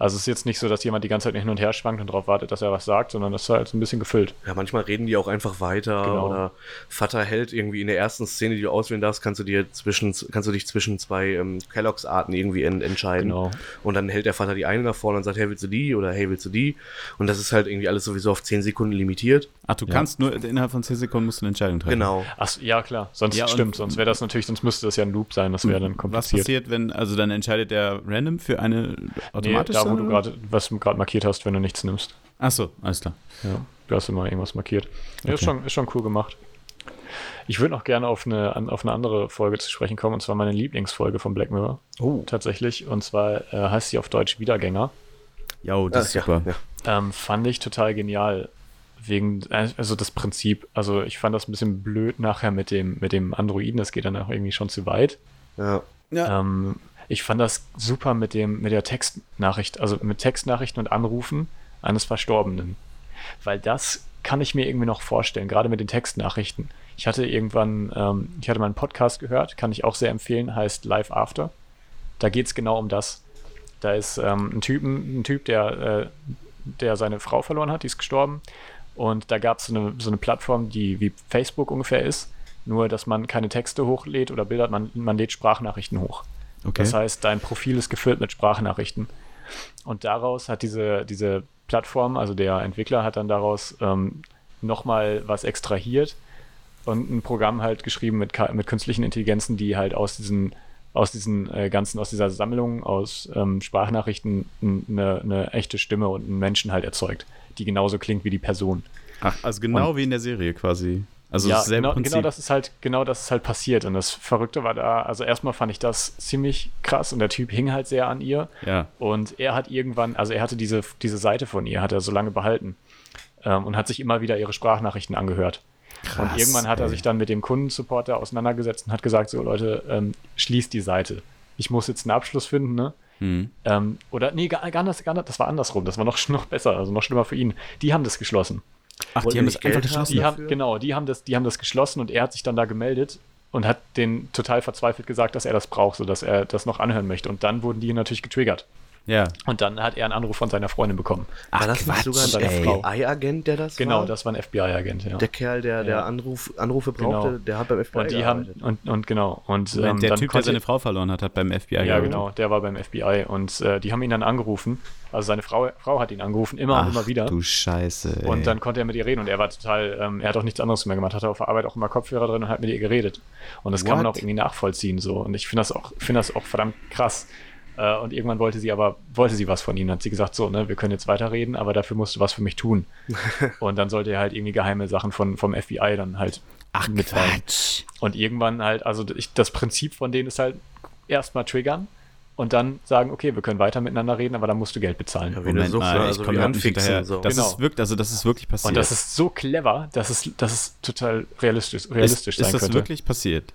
Also es ist jetzt nicht so, dass jemand die ganze Zeit hin und her schwankt und darauf wartet, dass er was sagt, sondern das ist halt so ein bisschen gefüllt. Ja, manchmal reden die auch einfach weiter Genau. oder Vater hält irgendwie in der ersten Szene, die du auswählen darfst, kannst du dir zwischen, kannst du dich zwischen zwei ähm, Kelloggs-Arten irgendwie en entscheiden. Genau. Und dann hält der Vater die eine nach vorne und sagt, hey, willst du die oder hey, willst du die? Und das ist halt irgendwie alles sowieso auf 10 Sekunden limitiert. Ach, du kannst nur innerhalb von 10 Sekunden musst du eine Entscheidung treffen. Genau. Ach, ja klar, sonst Ja, stimmt, sonst wäre das natürlich, sonst müsste das ja ein Loop sein, das wäre dann Was kompliziert. passiert, wenn, also dann entscheidet der random für eine Nee, automatisch? da wo du oder? gerade, was du gerade markiert hast, wenn du nichts nimmst. Ach so, alles klar. Ja, du hast immer irgendwas markiert. Ja, ist, schon, ist schon cool gemacht. Ich würde noch gerne auf eine, an- auf eine andere Folge zu sprechen kommen, und zwar meine Lieblingsfolge von Black Mirror. Oh. Tatsächlich. Und zwar äh, heißt sie auf Deutsch Wiedergänger. Jo, das ist ja, super. ja. Ähm, fand ich total genial. Wegen, also das Prinzip, also ich fand das ein bisschen blöd nachher mit dem, mit dem Androiden, das geht dann auch irgendwie schon zu weit. ja. Ja. Ähm, ich fand das super mit dem, mit der Textnachricht, also mit Textnachrichten und Anrufen eines Verstorbenen. Weil das kann ich mir irgendwie noch vorstellen, gerade mit den Textnachrichten. Ich hatte irgendwann, ähm, ich hatte mal einen Podcast gehört, kann ich auch sehr empfehlen, heißt Live After. Da geht es genau um das. Da ist ähm, ein, Typen, ein Typ, der, äh, der seine Frau verloren hat, die ist gestorben. Und da gab es so eine, so eine Plattform, die wie Facebook ungefähr ist, nur dass man keine Texte hochlädt oder Bilder, man, man lädt Sprachnachrichten hoch. Okay. Das heißt, dein Profil ist gefüllt mit Sprachnachrichten. Und daraus hat diese, diese Plattform, also der Entwickler hat dann daraus ähm, nochmal was extrahiert und ein Programm halt geschrieben mit, mit künstlichen Intelligenzen, die halt aus diesen, aus diesen äh, ganzen, aus dieser Sammlung aus ähm, Sprachnachrichten eine, eine echte Stimme und einen Menschen halt erzeugt, die genauso klingt wie die Person. Ach, also genau wie in der Serie quasi. Also ja, genau, genau das ist halt, genau das ist halt passiert. Und das Verrückte war da, also erstmal fand ich das ziemlich krass und der Typ hing halt sehr an ihr. Ja. Und er hat irgendwann, also er hatte diese, diese Seite von ihr, hat er so lange behalten ähm, und hat sich immer wieder ihre Sprachnachrichten angehört. und irgendwann hat er sich dann mit dem Kundensupporter auseinandergesetzt und hat gesagt, so Leute, ähm, schließt die Seite. Ich muss jetzt einen Abschluss finden, ne? Hm. Ähm, oder nee, gar, gar, nicht, gar das war andersrum, das war noch, [laughs] noch besser, also noch schlimmer für ihn. Die haben das geschlossen. Ach, die haben das einfach geschlossen. Die haben, genau, die haben, das, die haben das geschlossen und er hat sich dann da gemeldet und hat den total verzweifelt gesagt, dass er das braucht, sodass er das noch anhören möchte. Und dann wurden die natürlich getriggert. Ja. Und dann hat er einen Anruf von seiner Freundin bekommen. Ach, war das nicht sogar ein. FBI-Agent, der das Genau, war? das war ein FBI-Agent, ja. Der Kerl, der, der Ja. Anruf, Anrufe brauchte, Genau. der hat beim FBI und die haben, gearbeitet. und, und genau, und ähm, der dann Typ, der seine Frau verloren hat, hat beim FBI ja gearbeitet. genau, der war beim FBI und äh, die haben ihn dann angerufen, also seine Frau, Frau hat ihn angerufen, immer Ach, und immer wieder. du Scheiße, ey. Und dann konnte er mit ihr reden und er war total, ähm, er hat auch nichts anderes mehr gemacht, hatte auf der Arbeit auch immer Kopfhörer drin und hat mit ihr geredet. Und das kann man What? auch irgendwie nachvollziehen so. Und ich finde das auch, finde das auch verdammt krass. Äh, und irgendwann wollte sie aber, wollte sie was von ihm. Dann hat sie gesagt, so, ne, wir können jetzt weiterreden, aber dafür musst du was für mich tun. [laughs] und dann sollte er halt irgendwie geheime Sachen von, vom FBI dann halt Ach, mitteilen. Quatsch. Und irgendwann halt, also ich, das Prinzip von denen ist halt erstmal triggern und dann sagen, okay, wir können weiter miteinander reden, aber dann musst du Geld bezahlen. Ja, eine Sucht, ne? also komm wie grad nicht anfixen, so. Das Genau. ist wirklich, also das ist wirklich passiert. Und das ist so clever, dass es, dass es total realistisch, realistisch ist, sein ist das könnte. wirklich passiert?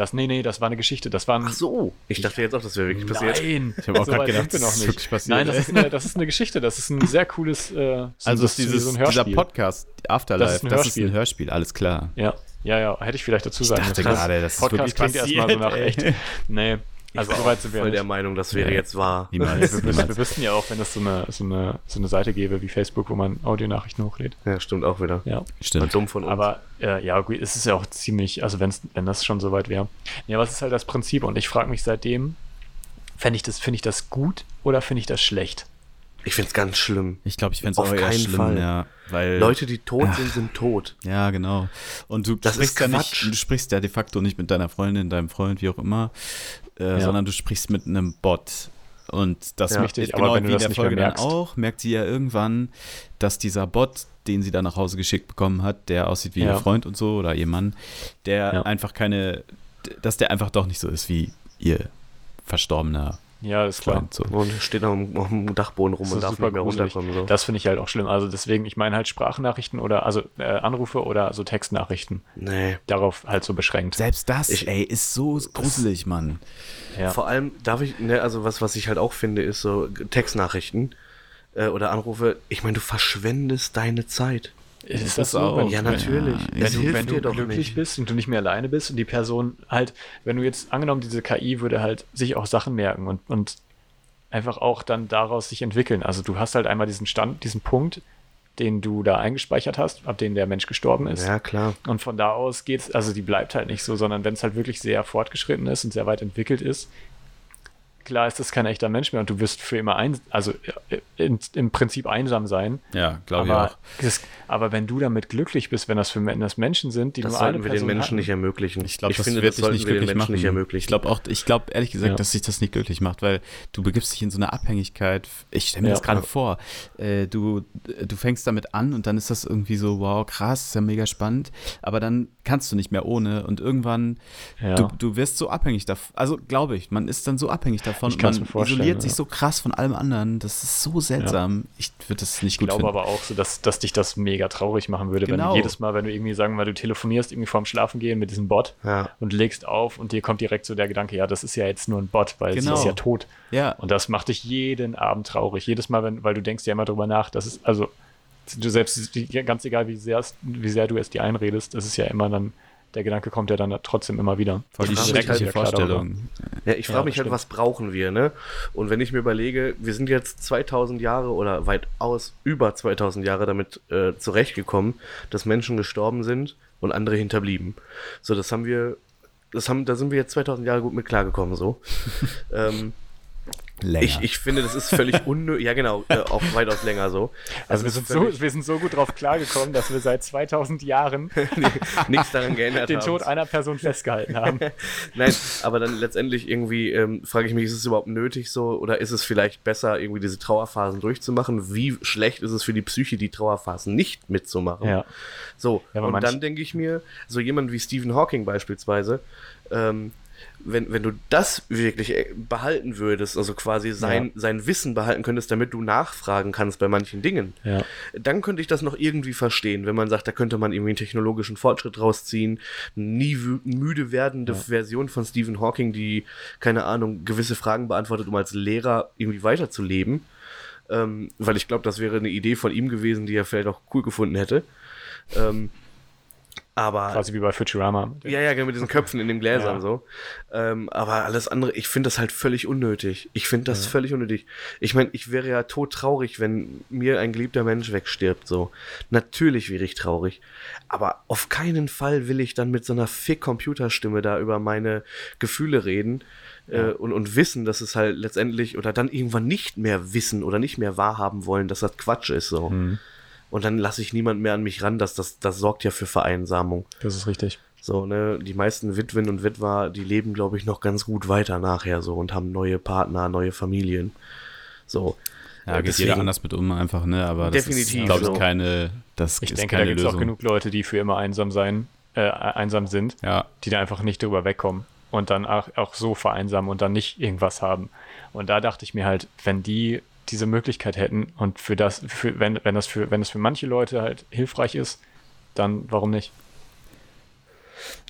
Das, nee, nee, das war eine Geschichte. Das war ein, Ach so, ich dachte jetzt auch, das wäre wirklich passiert. Nein, Ich habe auch so gerade gedacht, das noch ist nicht. wirklich passiert. Nein, das ist, eine, das ist eine Geschichte. Das ist ein sehr cooles. Äh, also das ist dieses, so ein dieser. Podcast, Afterlife, Das ist ein das ist ein Hörspiel. Alles klar. Ja, ja, ja. Hätte ich vielleicht dazu sagen dachte müssen. gerade, das ist Podcast wirklich klingt erstmal so nach passiert, ey. echt. Nee, also ich war sind wir voll der. Meinung, das wäre Nee. jetzt wahr. Niemals. Wir, wüssten, wir niemals. wüssten ja auch, wenn es so eine, so, eine, so eine Seite gäbe wie Facebook, wo man Audionachrichten hochlädt. Ja, stimmt auch wieder. Ja. War Stimmt. dumm von uns. Aber äh, ja, gut, es ist ja auch ziemlich, also wenn's, wenn das schon soweit wäre. Ja, was ist halt das Prinzip? Und ich frage mich seitdem, fände ich das, finde ich das gut oder finde ich das schlecht? ich finde es ganz schlimm. Ich glaube, ich fände es auch eher keinen schlimm, Fall. ja. Weil, Leute, die tot Ach. sind, sind tot. Ja, genau. Und du Das sprichst ist ja Quatsch. nicht, du sprichst ja de facto nicht mit deiner Freundin, deinem Freund, wie auch immer, äh, Ja. sondern du sprichst mit einem Bot. Und das Ja. ist Richtig, genau wie in der Folge dann auch, merkt sie ja irgendwann, dass dieser Bot, den sie da nach Hause geschickt bekommen hat, der aussieht wie Ja. ihr Freund und so oder ihr Mann, der einfach keine, dass der einfach doch nicht so ist wie ihr verstorbener Ja, ist klar. So. Und steht auf dem, auf dem Dachboden rum Das und darf nicht mehr gruselig. runterkommen. So. Das finde ich halt auch schlimm. Also deswegen, ich meine halt Sprachnachrichten oder also äh, Anrufe oder so Textnachrichten. nee. Darauf halt so beschränkt. Selbst das, Ich- ey, ist so gruselig, Mann. Ja. Vor allem darf ich, ne, also was, was ich halt auch finde, ist so Textnachrichten äh, oder Anrufe. Ich meine, du verschwendest deine Zeit. Ist das das so? auch? Wenn, Ja, natürlich. Ja, Es wenn du, wenn du glücklich nicht. bist und du nicht mehr alleine bist und die Person halt, wenn du jetzt angenommen, diese KI würde halt sich auch Sachen merken und, und einfach auch dann daraus sich entwickeln. Also du hast halt einmal diesen Stand, diesen Punkt, den du da eingespeichert hast, ab dem der Mensch gestorben ist. Ja, klar. Und von da aus geht's, also die bleibt halt nicht so, sondern wenn es halt wirklich sehr fortgeschritten ist und sehr weit entwickelt ist, klar ist das kein echter Mensch mehr und du wirst für immer ein, also in, im Prinzip einsam sein. Ja, glaube ich Aber, auch. das, aber wenn du damit glücklich bist, wenn das für wenn das Menschen sind, die Das nur eine wir den Person Menschen hatten, nicht ermöglichen. Ich glaube, das finde, wird dich sollten nicht wir den glücklich machen. nicht ermöglichen. Ich glaube auch, ich glaube ehrlich gesagt, Ja. dass sich das nicht glücklich macht, weil du begibst dich in so eine Abhängigkeit. Ich stelle mir Ja. das gerade vor. Äh, du, du fängst damit an und dann ist das irgendwie so, wow, krass, ist ja mega spannend. Aber dann kannst du nicht mehr ohne und irgendwann, ja. du, du wirst so abhängig davon. Also glaube ich, man ist dann so abhängig davon. Ich und kann's man isoliert sich ja. so krass von allem anderen. Das ist so seltsam. Ich würde das nicht Ich gut glaube finden. aber auch so, dass, dass dich das mega traurig machen würde, wenn Genau. du jedes Mal, wenn du irgendwie sagen wir mal, du telefonierst irgendwie vorm Schlafengehen mit diesem Bot Ja. und legst auf und dir kommt direkt so der Gedanke, ja, das ist ja jetzt nur ein Bot, weil Genau. sie ist ja tot. ja, Und das macht dich jeden Abend traurig. Jedes Mal, wenn, weil du denkst ja immer drüber nach, das ist, also, du selbst, ganz egal, wie sehr, es- wie sehr du es dir einredest, das ist ja immer dann, der Gedanke kommt ja dann trotzdem immer wieder. voll die Ich frage mich schreckliche halt, Vorstellung. Ja, ich frage Ja, mich halt, stimmt. was brauchen wir, ne? Und wenn ich mir überlege, wir sind jetzt 2000 Jahre oder weitaus über 2000 Jahre damit äh, zurechtgekommen, dass Menschen gestorben sind und andere hinterblieben. So, das haben wir, das haben, da sind wir jetzt 2000 Jahre gut mit klargekommen, so. [laughs] ähm, Länger. ich, ich finde, das ist völlig [laughs] unnötig. Ja, genau, äh, auch weitaus länger so. Also wir es sind, so, wir sind so gut drauf klargekommen, dass wir seit 2000 Jahren [laughs] nichts daran geändert den haben. Tod einer Person festgehalten haben. [laughs] Nein, aber dann letztendlich irgendwie ähm, frage ich mich, ist es überhaupt nötig so oder ist es vielleicht besser, irgendwie diese Trauerphasen durchzumachen? Wie schlecht ist es für die Psyche, die Trauerphasen nicht mitzumachen? Ja. So, Ja, und dann denke ich mir, so jemand wie Stephen Hawking beispielsweise, ähm, wenn, wenn du das wirklich äh, behalten würdest, also quasi sein, Ja. sein Wissen behalten könntest, damit du nachfragen kannst bei manchen Dingen, Ja. dann könnte ich das noch irgendwie verstehen, wenn man sagt, da könnte man irgendwie einen technologischen Fortschritt rausziehen, eine nie müde werdende Version von Stephen Hawking, die, keine Ahnung, gewisse Fragen beantwortet, um als Lehrer irgendwie weiterzuleben. Ähm, weil ich glaube, das wäre eine Idee von ihm gewesen, die er vielleicht auch cool gefunden hätte. Ähm, aber Quasi wie bei Futurama. ja, ja, genau, mit diesen Köpfen in den Gläsern Ja. so. Ähm, aber alles andere, ich finde das halt völlig unnötig. Ich finde das völlig unnötig. Ich meine, ich wäre ja todtraurig, wenn mir ein geliebter Mensch wegstirbt, so. Natürlich wäre ich traurig. Aber auf keinen Fall will ich dann mit so einer Fick-Computerstimme da über meine Gefühle reden äh, und, und wissen, dass es halt letztendlich oder dann irgendwann nicht mehr wissen oder nicht mehr wahrhaben wollen, dass das Quatsch ist, so. Mhm. Und dann lasse ich niemand mehr an mich ran, dass das, das sorgt ja für Vereinsamung. Das ist richtig. So, ne, die meisten Witwen und Witwer, die leben, glaube ich, noch ganz gut weiter nachher so und haben neue Partner, neue Familien. So. Ja, geht jeder anders mit um, einfach, ne? Aber das Definitiv ist, glaube ich, so. keine, das Ich ist denke, da keine gibt es auch genug Leute, die für immer einsam sein, äh, einsam sind, Ja, die da einfach nicht drüber wegkommen und dann auch, auch so vereinsamen und dann nicht irgendwas haben. Und da dachte ich mir halt, wenn die diese Möglichkeit hätten und für das, für, wenn, wenn das für, wenn das für manche Leute halt hilfreich ist, dann warum nicht?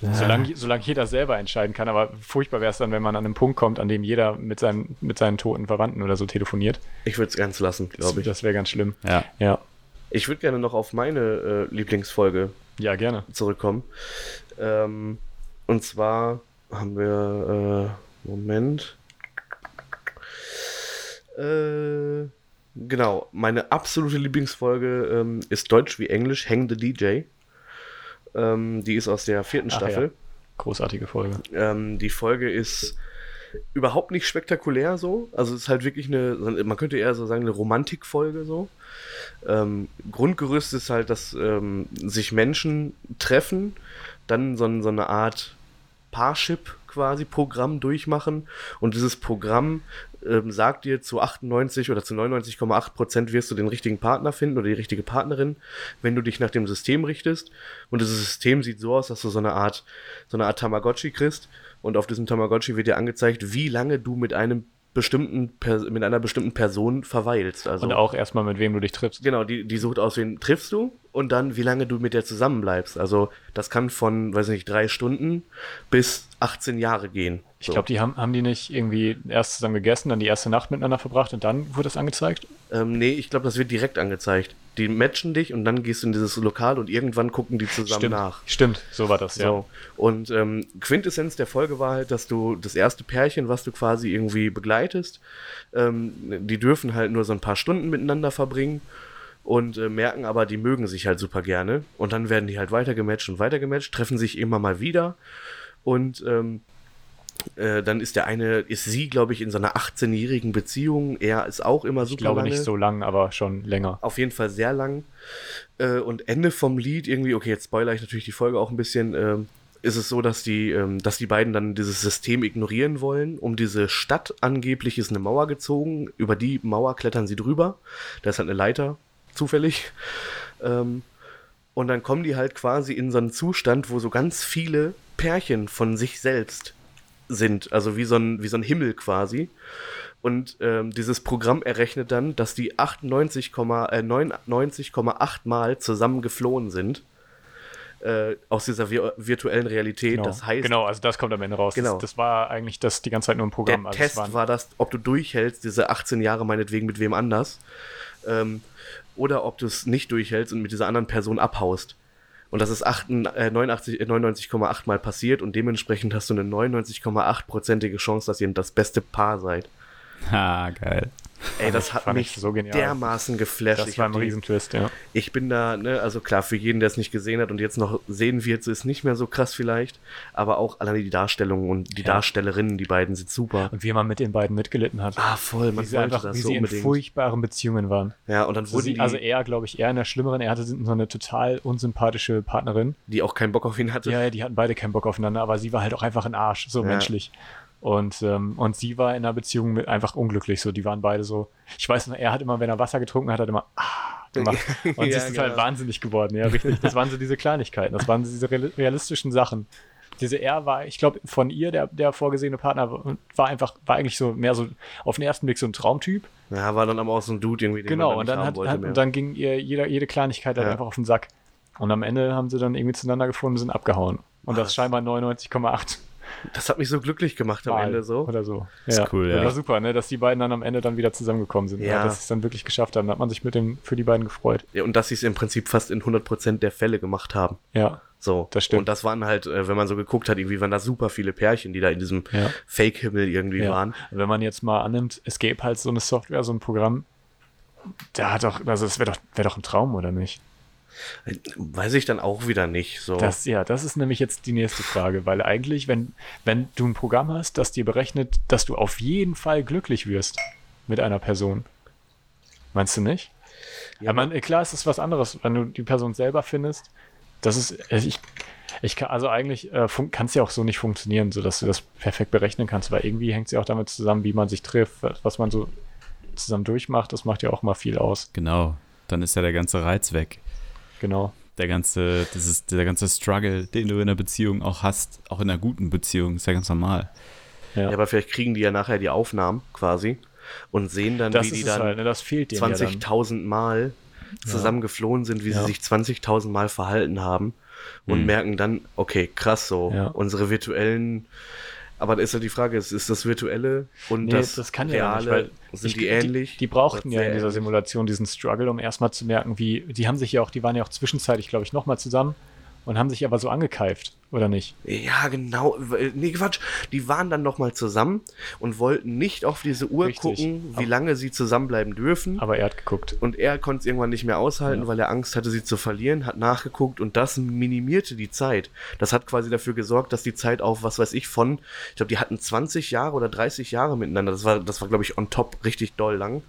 Solange, solange jeder selber entscheiden kann, aber furchtbar wäre es dann, wenn man an einen Punkt kommt, an dem jeder mit, seinem, mit seinen toten Verwandten oder so telefoniert. Ich würde es ganz lassen, Das, glaube ich. das wäre ganz schlimm. ja. Ja, Ich würde gerne noch auf meine äh, Lieblingsfolge ja, gerne. zurückkommen. Ähm, und zwar haben wir, äh, Moment. Äh, genau, meine absolute Lieblingsfolge ähm, ist Deutsch wie Englisch, Hang the DJ. Ähm, die ist aus der vierten Ach Staffel. ja. Großartige Folge. Ähm, die Folge ist überhaupt nicht spektakulär so. Also es ist halt wirklich eine, man könnte eher so sagen, eine Romantikfolge so. Ähm, Grundgerüst ist halt, dass ähm, sich Menschen treffen, dann so, so eine Art Parship quasi Programm durchmachen und dieses Programm ähm, sagt dir zu 98 oder zu 99,8 Prozent wirst du den richtigen Partner finden oder die richtige Partnerin, wenn du dich nach dem System richtest. Und dieses System sieht so aus, dass du so eine Art, so eine Art Tamagotchi kriegst und auf diesem Tamagotchi wird dir angezeigt, wie lange du mit einem bestimmten Per- mit einer bestimmten Person verweilst. Also Und auch erstmal, mit wem du dich triffst. Genau, die, die sucht aus, wen triffst du und dann, wie lange du mit der zusammenbleibst. Also, das kann von, weiß nicht, drei Stunden bis 18 Jahre gehen. Ich glaube, die haben, haben die nicht irgendwie erst zusammen gegessen, dann die erste Nacht miteinander verbracht und dann wurde das angezeigt? Ähm, nee, ich glaube, das wird direkt angezeigt. Die matchen dich und dann gehst du in dieses Lokal und irgendwann gucken die zusammen Stimmt, nach. stimmt, so war das, ja. So. Und ähm, Quintessenz der Folge war halt, dass du das erste Pärchen, was du quasi irgendwie begleitest, ähm, die dürfen halt nur so ein paar Stunden miteinander verbringen und äh, merken aber, die mögen sich halt super gerne. Und dann werden die halt weitergematcht und weitergematcht, treffen sich immer mal wieder und ähm, äh, dann ist der eine, ist sie, glaube ich, in so einer 18-jährigen Beziehung. Er ist auch immer super Ich glaube lange. nicht so lang, aber schon länger. Auf jeden Fall sehr lang. Äh, und Ende vom Lied irgendwie, okay, jetzt spoilere ich natürlich die Folge auch ein bisschen, ähm, ist es so, dass die, ähm, dass die beiden dann dieses System ignorieren wollen. Um diese Stadt angeblich ist eine Mauer gezogen. Über die Mauer klettern sie drüber. Da ist halt eine Leiter, zufällig. Ähm, und dann kommen die halt quasi in so einen Zustand, wo so ganz viele Pärchen von sich selbst sind. Also wie so ein, wie so ein Himmel quasi. Und ähm, dieses Programm errechnet dann, dass die 98, äh, 99,8 Mal zusammen geflohen sind. Äh, aus dieser vir virtuellen Realität. Genau. Das heißt, genau, also das kommt am Ende raus. Genau. Das, das war eigentlich das die ganze Zeit nur ein der Programm. also es Test war das, ob du durchhältst, diese 18 Jahre meinetwegen mit wem anders. Ähm, oder ob du es nicht durchhältst und mit dieser anderen Person abhaust. Und das ist 8, äh, 89, äh, 99,8 Mal passiert und dementsprechend hast du eine 99,8-prozentige Chance, dass ihr das beste Paar seid. [laughs] Ha, geil. Ey, das hat mich ich so genial. dermaßen geflasht. das Ich war ein Riesentwist, ja. ich bin da, ne, also klar, für jeden, der es nicht gesehen hat und jetzt noch sehen wird, ist nicht mehr so krass vielleicht, aber auch alleine die Darstellung und die Ja. Darstellerinnen, die beiden sind super. Und wie man mit den beiden mitgelitten hat. Ah, voll, man wie sie einfach, das wie so sie in unbedingt. furchtbaren Beziehungen waren. Ja, und dann Also, wurden sie, die, also er, glaube ich, eher in der schlimmeren. Er hatte so eine total unsympathische Partnerin. die auch keinen Bock auf ihn hatte. Ja, ja, die hatten beide keinen Bock aufeinander, aber sie war halt auch einfach ein Arsch, so Ja. menschlich. Und, ähm, und sie war in einer Beziehung mit einfach unglücklich. So, die waren beide so. Ich weiß noch, er hat immer, wenn er Wasser getrunken hat, hat immer ah gemacht. [laughs] Und Ja, sie ist halt genau. wahnsinnig geworden, ja, richtig. Das waren so diese Kleinigkeiten, das waren diese real- realistischen Sachen. Diese er war, ich glaube, von ihr, der, der vorgesehene Partner, war- einfach, war eigentlich so mehr so auf den ersten Blick so ein Traumtyp. Ja, war dann aber auch so ein Dude irgendwie, den Genau, man und dann dann, nicht hat, wollte hat, und dann ging ihr jeder, jede Kleinigkeit halt Ja. einfach auf den Sack. Und am Ende haben sie dann irgendwie zueinander gefunden und sind abgehauen. Und das Was? scheinbar 99,8 das hat mich so glücklich gemacht am Mal Ende so. Oder so. Ist cool, ja. War super, ne? dass die beiden dann am Ende dann wieder zusammengekommen sind. Ja. Ja. Dass sie es dann wirklich geschafft haben. Da hat man sich mit dem für die beiden gefreut. Ja, und dass sie es im Prinzip fast in 100% der Fälle gemacht haben. Ja. So. Das stimmt. Und das waren halt, äh, wenn man so geguckt hat, irgendwie waren da super viele Pärchen, die da in diesem Ja. Fake-Himmel irgendwie ja. waren. Wenn man jetzt mal annimmt, es gäbe halt so eine Software, so ein Programm, da hat doch, also das wäre doch, wär doch ein Traum, oder nicht? Weiß ich dann auch wieder nicht. So. Das, ja, das ist nämlich jetzt die nächste Frage, weil eigentlich, wenn, wenn du ein Programm hast, das dir berechnet, dass du auf jeden Fall glücklich wirst mit einer Person. Meinst du nicht? Ja, man, klar ist es was anderes, wenn du die Person selber findest. Das ist, äh, ich, ich kann, also eigentlich äh, kann es ja auch so nicht funktionieren, so dass du das perfekt berechnen kannst, weil irgendwie hängt es ja auch damit zusammen, wie man sich trifft, was man so zusammen durchmacht. Das macht ja auch mal viel aus. Genau. Dann ist ja der ganze Reiz weg. Genau. Der ganze, das ist der ganze Struggle, den du in einer Beziehung auch hast, auch in einer guten Beziehung, ist ja ganz normal. Ja. Ja, aber vielleicht kriegen die ja nachher die Aufnahmen quasi und sehen dann, das wie die dann halt, ne? das fehlt denen ja dann. 20.000 Mal zusammen geflohen sind, wie Ja. sie sich 20.000 Mal verhalten haben und Mhm. merken dann, okay, krass so, Ja. unsere virtuellen, aber da ist ja die Frage, ist, ist das virtuelle und Nee, das, das kann ja reale, nicht, weil sind ich- die ähnlich? Die, die brauchten ja in dieser? Simulation diesen Struggle, um erstmal zu merken, wie, die haben sich ja auch, die waren ja auch zwischenzeitlich, glaube ich, nochmal zusammen und haben sich aber so angekeift, oder nicht? Ja, genau. Nee, Quatsch. Die waren dann nochmal zusammen und wollten nicht auf diese Uhr Richtig. gucken, wie lange sie zusammenbleiben dürfen. Aber er hat geguckt. Und er konnte es irgendwann nicht mehr aushalten, Ja. weil er Angst hatte, sie zu verlieren, hat nachgeguckt und das minimierte die Zeit. Das hat quasi dafür gesorgt, dass die Zeit auf, was weiß ich, von, ich glaube, die hatten 20 Jahre oder 30 Jahre miteinander. Das war, das war glaube ich, on top richtig doll lang.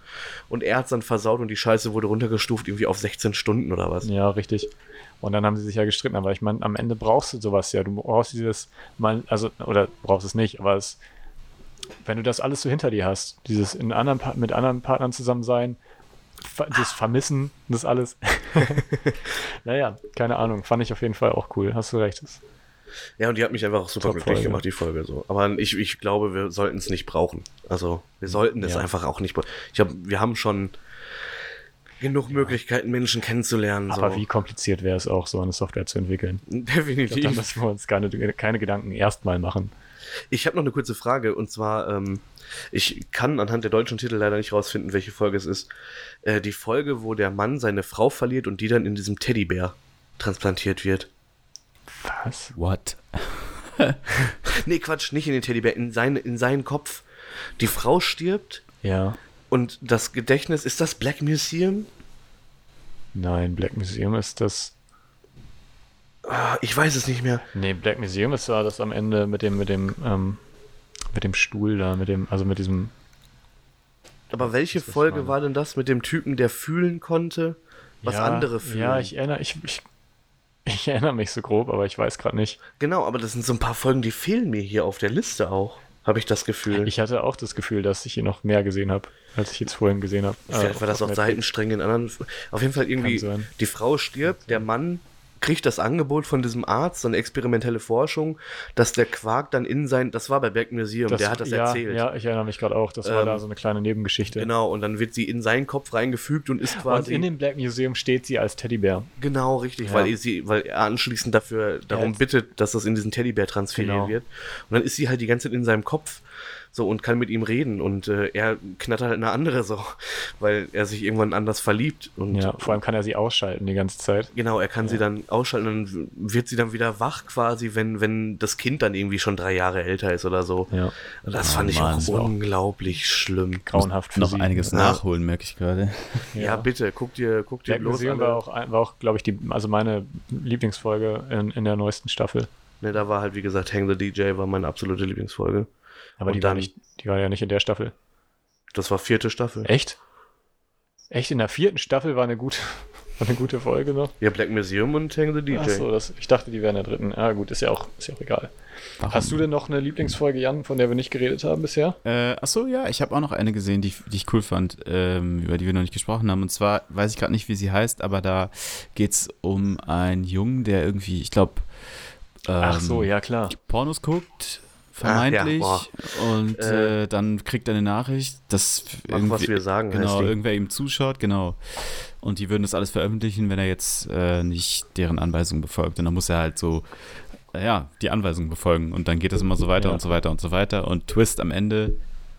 Und er hat es dann versaut und die Scheiße wurde runtergestuft, irgendwie auf 16 Stunden oder was. Ja, richtig. Und dann haben sie sich ja gestritten, aber ich meine, am Ende brauchst du sowas ja. Du brauchst dieses, mal, also, oder brauchst es nicht, aber es, wenn du das alles so hinter dir hast, dieses in anderen, mit anderen Partnern zusammen sein, das Vermissen, das alles. [laughs] naja, keine Ahnung, fand ich auf jeden Fall auch cool, hast du recht. Ja, und die hat mich einfach auch super Top glücklich Folge. gemacht, die Folge so. Aber ich, ich glaube, wir sollten es nicht brauchen. Also, wir sollten es Ja. einfach auch nicht brauchen. Ich glaube, wir haben schon genug Möglichkeiten, Menschen kennenzulernen. aber so. wie kompliziert wäre es auch, so eine Software zu entwickeln? [laughs] Ich glaub, da Definitiv. müssen wir uns keine, keine Gedanken erstmal machen. Ich habe noch eine kurze Frage und zwar, ähm, ich kann anhand der deutschen Titel leider nicht rausfinden, welche Folge es ist. Äh, die Folge, wo der Mann seine Frau verliert und die dann in diesem Teddybär transplantiert wird. Was? What? [laughs] Nee, Quatsch, nicht in den Teddybär, in, seine, in seinen Kopf. Die Frau stirbt Ja. Und das Gedächtnis, ist das Black Museum? Nein, Black Museum ist das. Ah, ich weiß es nicht mehr. Nee, Black Museum ist zwar das am Ende mit dem, mit dem, ähm, mit dem Stuhl da, mit dem, also mit diesem. Aber welche Folge meine? war denn das mit dem Typen, der fühlen konnte, was ja, andere fühlen? Ja, ich erinnere, ich, ich, ich [laughs] erinnere mich so grob, aber ich weiß gerade nicht. Genau, aber das sind so ein paar Folgen, die fehlen mir hier auf der Liste auch, habe ich das Gefühl. Ich hatte auch das Gefühl, dass ich hier noch mehr gesehen habe, als ich jetzt vorhin gesehen habe. Vielleicht war das auch Seitenstränge in anderen. Auf jeden Fall irgendwie, die Frau stirbt, der Mann kriegt das Angebot von diesem Arzt, so eine experimentelle Forschung, dass der Quark dann in sein, das war bei Black Museum, der hat das ja, erzählt. Ja, ich erinnere mich gerade auch. Das war Ähm, da so eine kleine Nebengeschichte. Genau, und dann wird sie in seinen Kopf reingefügt und ist Und quasi. in dem Black Museum steht sie als Teddybär. genau, richtig, Ja. weil, sie, weil er anschließend dafür darum jetzt- bittet, dass das in diesen Teddybär transferiert Genau. wird. Und dann ist sie halt die ganze Zeit in seinem Kopf so und kann mit ihm reden und äh, er knattert halt eine andere so, [laughs] weil er sich irgendwann anders verliebt und Ja, vor allem kann er sie ausschalten die ganze Zeit. Genau, er kann sie dann ausschalten und wird sie dann wieder wach quasi, wenn, wenn das Kind dann irgendwie schon drei Jahre älter ist oder so. Ja, Und das Oh fand ich Mann, auch war auch unglaublich schlimm. grauenhaft für Noch sie. einiges Ja. nachholen, merke ich gerade. Ja. bitte, guck dir, guck dir bloß alle. war auch, ein- war auch glaube ich, die, also meine Lieblingsfolge in, in der neuesten Staffel. Ne, da war halt, wie gesagt, Hang the DJ war meine absolute Lieblingsfolge. Aber die war, dann- nicht, die war ja nicht in der Staffel. Das war vierte Staffel. Echt? Echt? In der vierten Staffel war eine gute, [laughs] war eine gute Folge noch? Ja, Black Museum und Hang the DJ. Achso, das, ich dachte, die wären in der dritten. Ah, gut, ist ja auch, ist ja auch egal. Warum? Hast du denn noch eine Lieblingsfolge, Jan, von der wir nicht geredet haben bisher? Äh, achso, ja, ich habe auch noch eine gesehen, die, ich- die ich cool fand, ähm, über die wir noch nicht gesprochen haben. Und zwar weiß ich gerade nicht, wie sie heißt, aber da geht es um einen Jungen, der irgendwie, ich glaube, ähm, Ach so, ja klar. Pornos guckt, Ah, ja, vermeintlich. und Äh, äh, dann kriegt er eine Nachricht, dass Mach, was wir sagen, genau, irgendwer ihm zuschaut, genau. Und die würden das alles veröffentlichen, wenn er jetzt äh, nicht deren Anweisungen befolgt. Und dann muss er halt so, ja, die Anweisungen befolgen. Und dann geht das immer so weiter Ja. und so weiter und so weiter. Und Twist am Ende,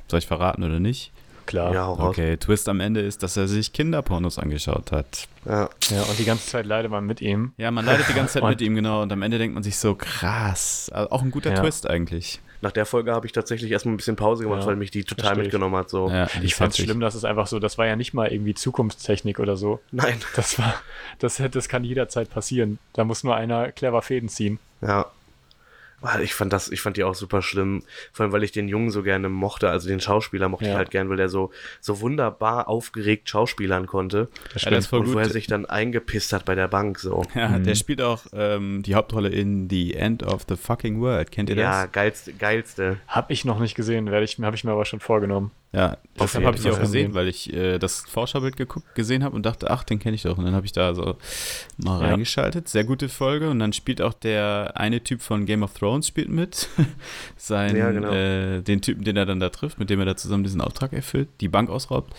soll ich verraten oder nicht? Klar. Ja. Okay, Twist am Ende ist, dass er sich Kinderpornos angeschaut hat. Ja. Ja, und die ganze Zeit leidet man mit ihm. Ja, man leidet die ganze Zeit [laughs] mit ihm, genau. Und am Ende denkt man sich so, krass. Also auch ein guter Ja. Twist eigentlich. Nach der Folge habe ich tatsächlich erstmal ein bisschen Pause gemacht, Ja, weil mich die total mitgenommen hat. So. Ja, Ich fand es schlimm, dass es einfach so, das war ja nicht mal irgendwie Zukunftstechnik oder so. Nein. Das war, das, das kann jederzeit passieren. Da muss nur einer clever Fäden ziehen. Ja. Ich fand das, ich fand die auch super schlimm. Vor allem, weil ich den Jungen so gerne mochte, also den Schauspieler mochte ich Ja. halt gern, weil der so, so wunderbar aufgeregt schauspielern konnte. Das Ja, das ist voll und wo er gut. sich dann eingepisst hat bei der Bank, so. Ja, Mhm. der spielt auch ähm, die Hauptrolle in The End of the Fucking World. Kennt ihr Ja, das? geilste, geilste. Hab ich noch nicht gesehen, werde ich, habe ich mir aber schon vorgenommen. Ja, deshalb habe ich die auch gesehen, weil ich äh, das Vorschaubild geguckt, gesehen habe und dachte, ach, den kenne ich doch. Und dann habe ich da so mal Ja. reingeschaltet. Sehr gute Folge. Und dann spielt auch der eine Typ von Game of Thrones spielt mit. [laughs] Sein, Ja, genau. äh, den Typen, den er dann da trifft, mit dem er da zusammen diesen Auftrag erfüllt, die Bank ausraubt.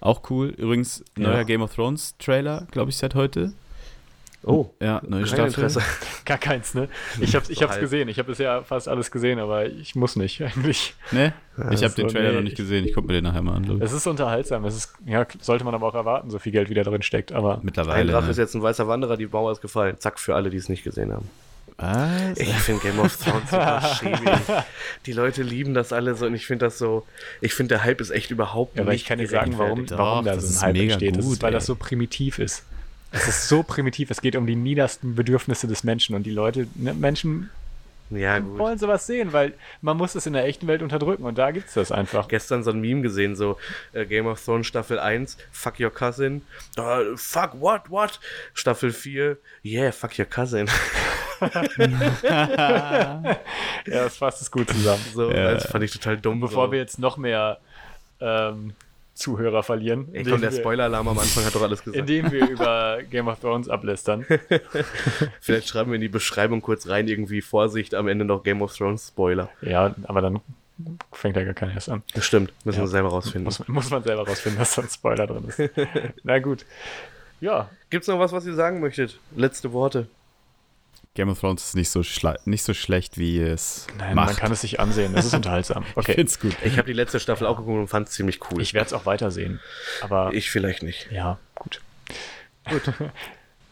Auch cool. Übrigens, Ja. neuer Game of Thrones Trailer, glaube ich, seit heute. Oh, Ja, neue kein Staffel. Interesse. [laughs] Gar keins, ne? Ich hab's, ich hab's gesehen. Ich habe bisher fast alles gesehen, aber ich muss nicht [laughs] eigentlich. Ne? ich habe den Trailer nee, noch nicht ich- gesehen. Ich gucke mir den nachher mal an. Es ist unterhaltsam. Es ist, ja, sollte man aber auch erwarten, so viel Geld wie da drin steckt. Aber Ein Mittlerweile. Drache ne? ist jetzt ein weißer Wanderer, die Mauer ist gefallen. Zack, für alle, die es nicht gesehen haben. Was? Ich finde Game of Thrones super [laughs] schäbig. Die Leute lieben das alle so und ich finde das so, ich finde der Hype ist echt überhaupt Ja, aber nicht ich kann dir sagen, warum. Doch, warum da das so ein Hype entsteht. Das gut, ist, weil ey. das so primitiv ist. Es ist so primitiv. Es geht um die niedersten Bedürfnisse des Menschen. Und die Leute, ne, Menschen Ja, gut. wollen sowas sehen, weil man muss es in der echten Welt unterdrücken. Und da gibt es das einfach. Gestern so ein Meme gesehen, so äh, Game of Thrones Staffel 1, fuck your cousin. Uh, fuck, what, what? Staffel 4, yeah, fuck your cousin. [laughs] Ja, das fasst es gut zusammen. So, Ja. das fand ich total dumm. Bevor so. wir jetzt noch mehr ähm, Zuhörer verlieren, Ey, komm, der Spoiler-Alarm am Anfang hat doch alles gesagt. indem wir über Game of Thrones ablästern. [laughs] Vielleicht schreiben wir in die Beschreibung kurz rein, irgendwie Vorsicht, am Ende noch Game of Thrones Spoiler. Ja, aber dann fängt ja gar keiner erst an. Das stimmt, müssen Ja. wir selber rausfinden. Muss, muss man selber rausfinden, dass da ein Spoiler drin ist. [laughs] Na gut. Ja, Gibt's noch was, was ihr sagen möchtet? Letzte Worte. Game of Thrones ist nicht so, nicht so schlecht, wie es Nein, macht. man kann es sich ansehen. Das ist unterhaltsam. [laughs] Ich Okay, find's gut. Ich habe die letzte Staffel auch geguckt und fand es ziemlich cool. ich werde es auch weitersehen. Aber ich vielleicht nicht. ja, gut. Gut. [laughs]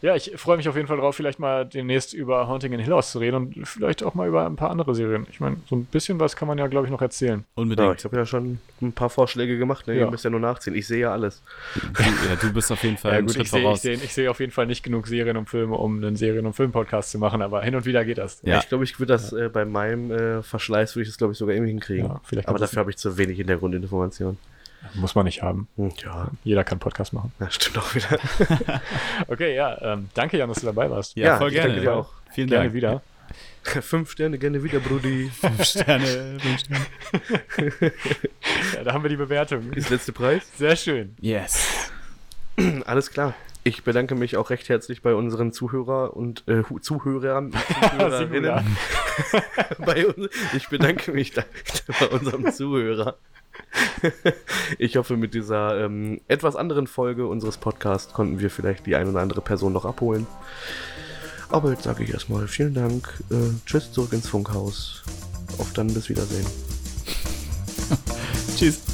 Ja, ich freue mich auf jeden Fall drauf, vielleicht mal demnächst über Haunting in Hill House zu reden und vielleicht auch mal über ein paar andere Serien. Ich meine, so ein bisschen was kann man ja, glaube ich, noch erzählen. Ja, Unbedingt. ich habe ja schon ein paar Vorschläge gemacht. Ne? Ja. Ihr müsst ja nur nachziehen. Ich sehe ja alles. Du, ja, du bist auf jeden Fall Ja, gut, Schritt ich sehe ich voraus. seh, ich seh auf jeden Fall nicht genug Serien und Filme, um einen Serien- und Film-Podcast zu machen, aber hin und wieder geht das. Ja. Ich glaube, ich würde das äh, bei meinem äh, Verschleiß, würde ich das, glaube ich, sogar irgendwie hinkriegen. Ja, vielleicht Aber dafür habe ich zu wenig Hintergrundinformationen. Muss man nicht haben. Hm, ja, Jeder kann Podcast machen. das stimmt auch wieder. [laughs] Okay, ja, ähm, danke Jan, dass du dabei warst. Ja, Ja, voll gerne. danke dir auch. Vielen Gerne Dank. wieder. [laughs] fünf Sterne, gerne wieder, Brudi. [laughs] Fünf Sterne. Fünf Sterne. Ja, da haben wir die Bewertung. Ist letzte Preis? Sehr schön. Yes. [clears throat] Alles klar. Ich bedanke mich auch recht herzlich bei unseren Zuhörer und äh, Zuhörern Zuhörerinnen. Bei uns, ich bedanke mich da, bei unserem Zuhörer. [laughs] Ich hoffe, mit dieser ähm, etwas anderen Folge unseres Podcasts konnten wir vielleicht die ein oder andere Person noch abholen. Aber jetzt sage ich erstmal vielen Dank. Äh, tschüss zurück ins Funkhaus. Auf dann bis Wiedersehen. [laughs] Tschüss.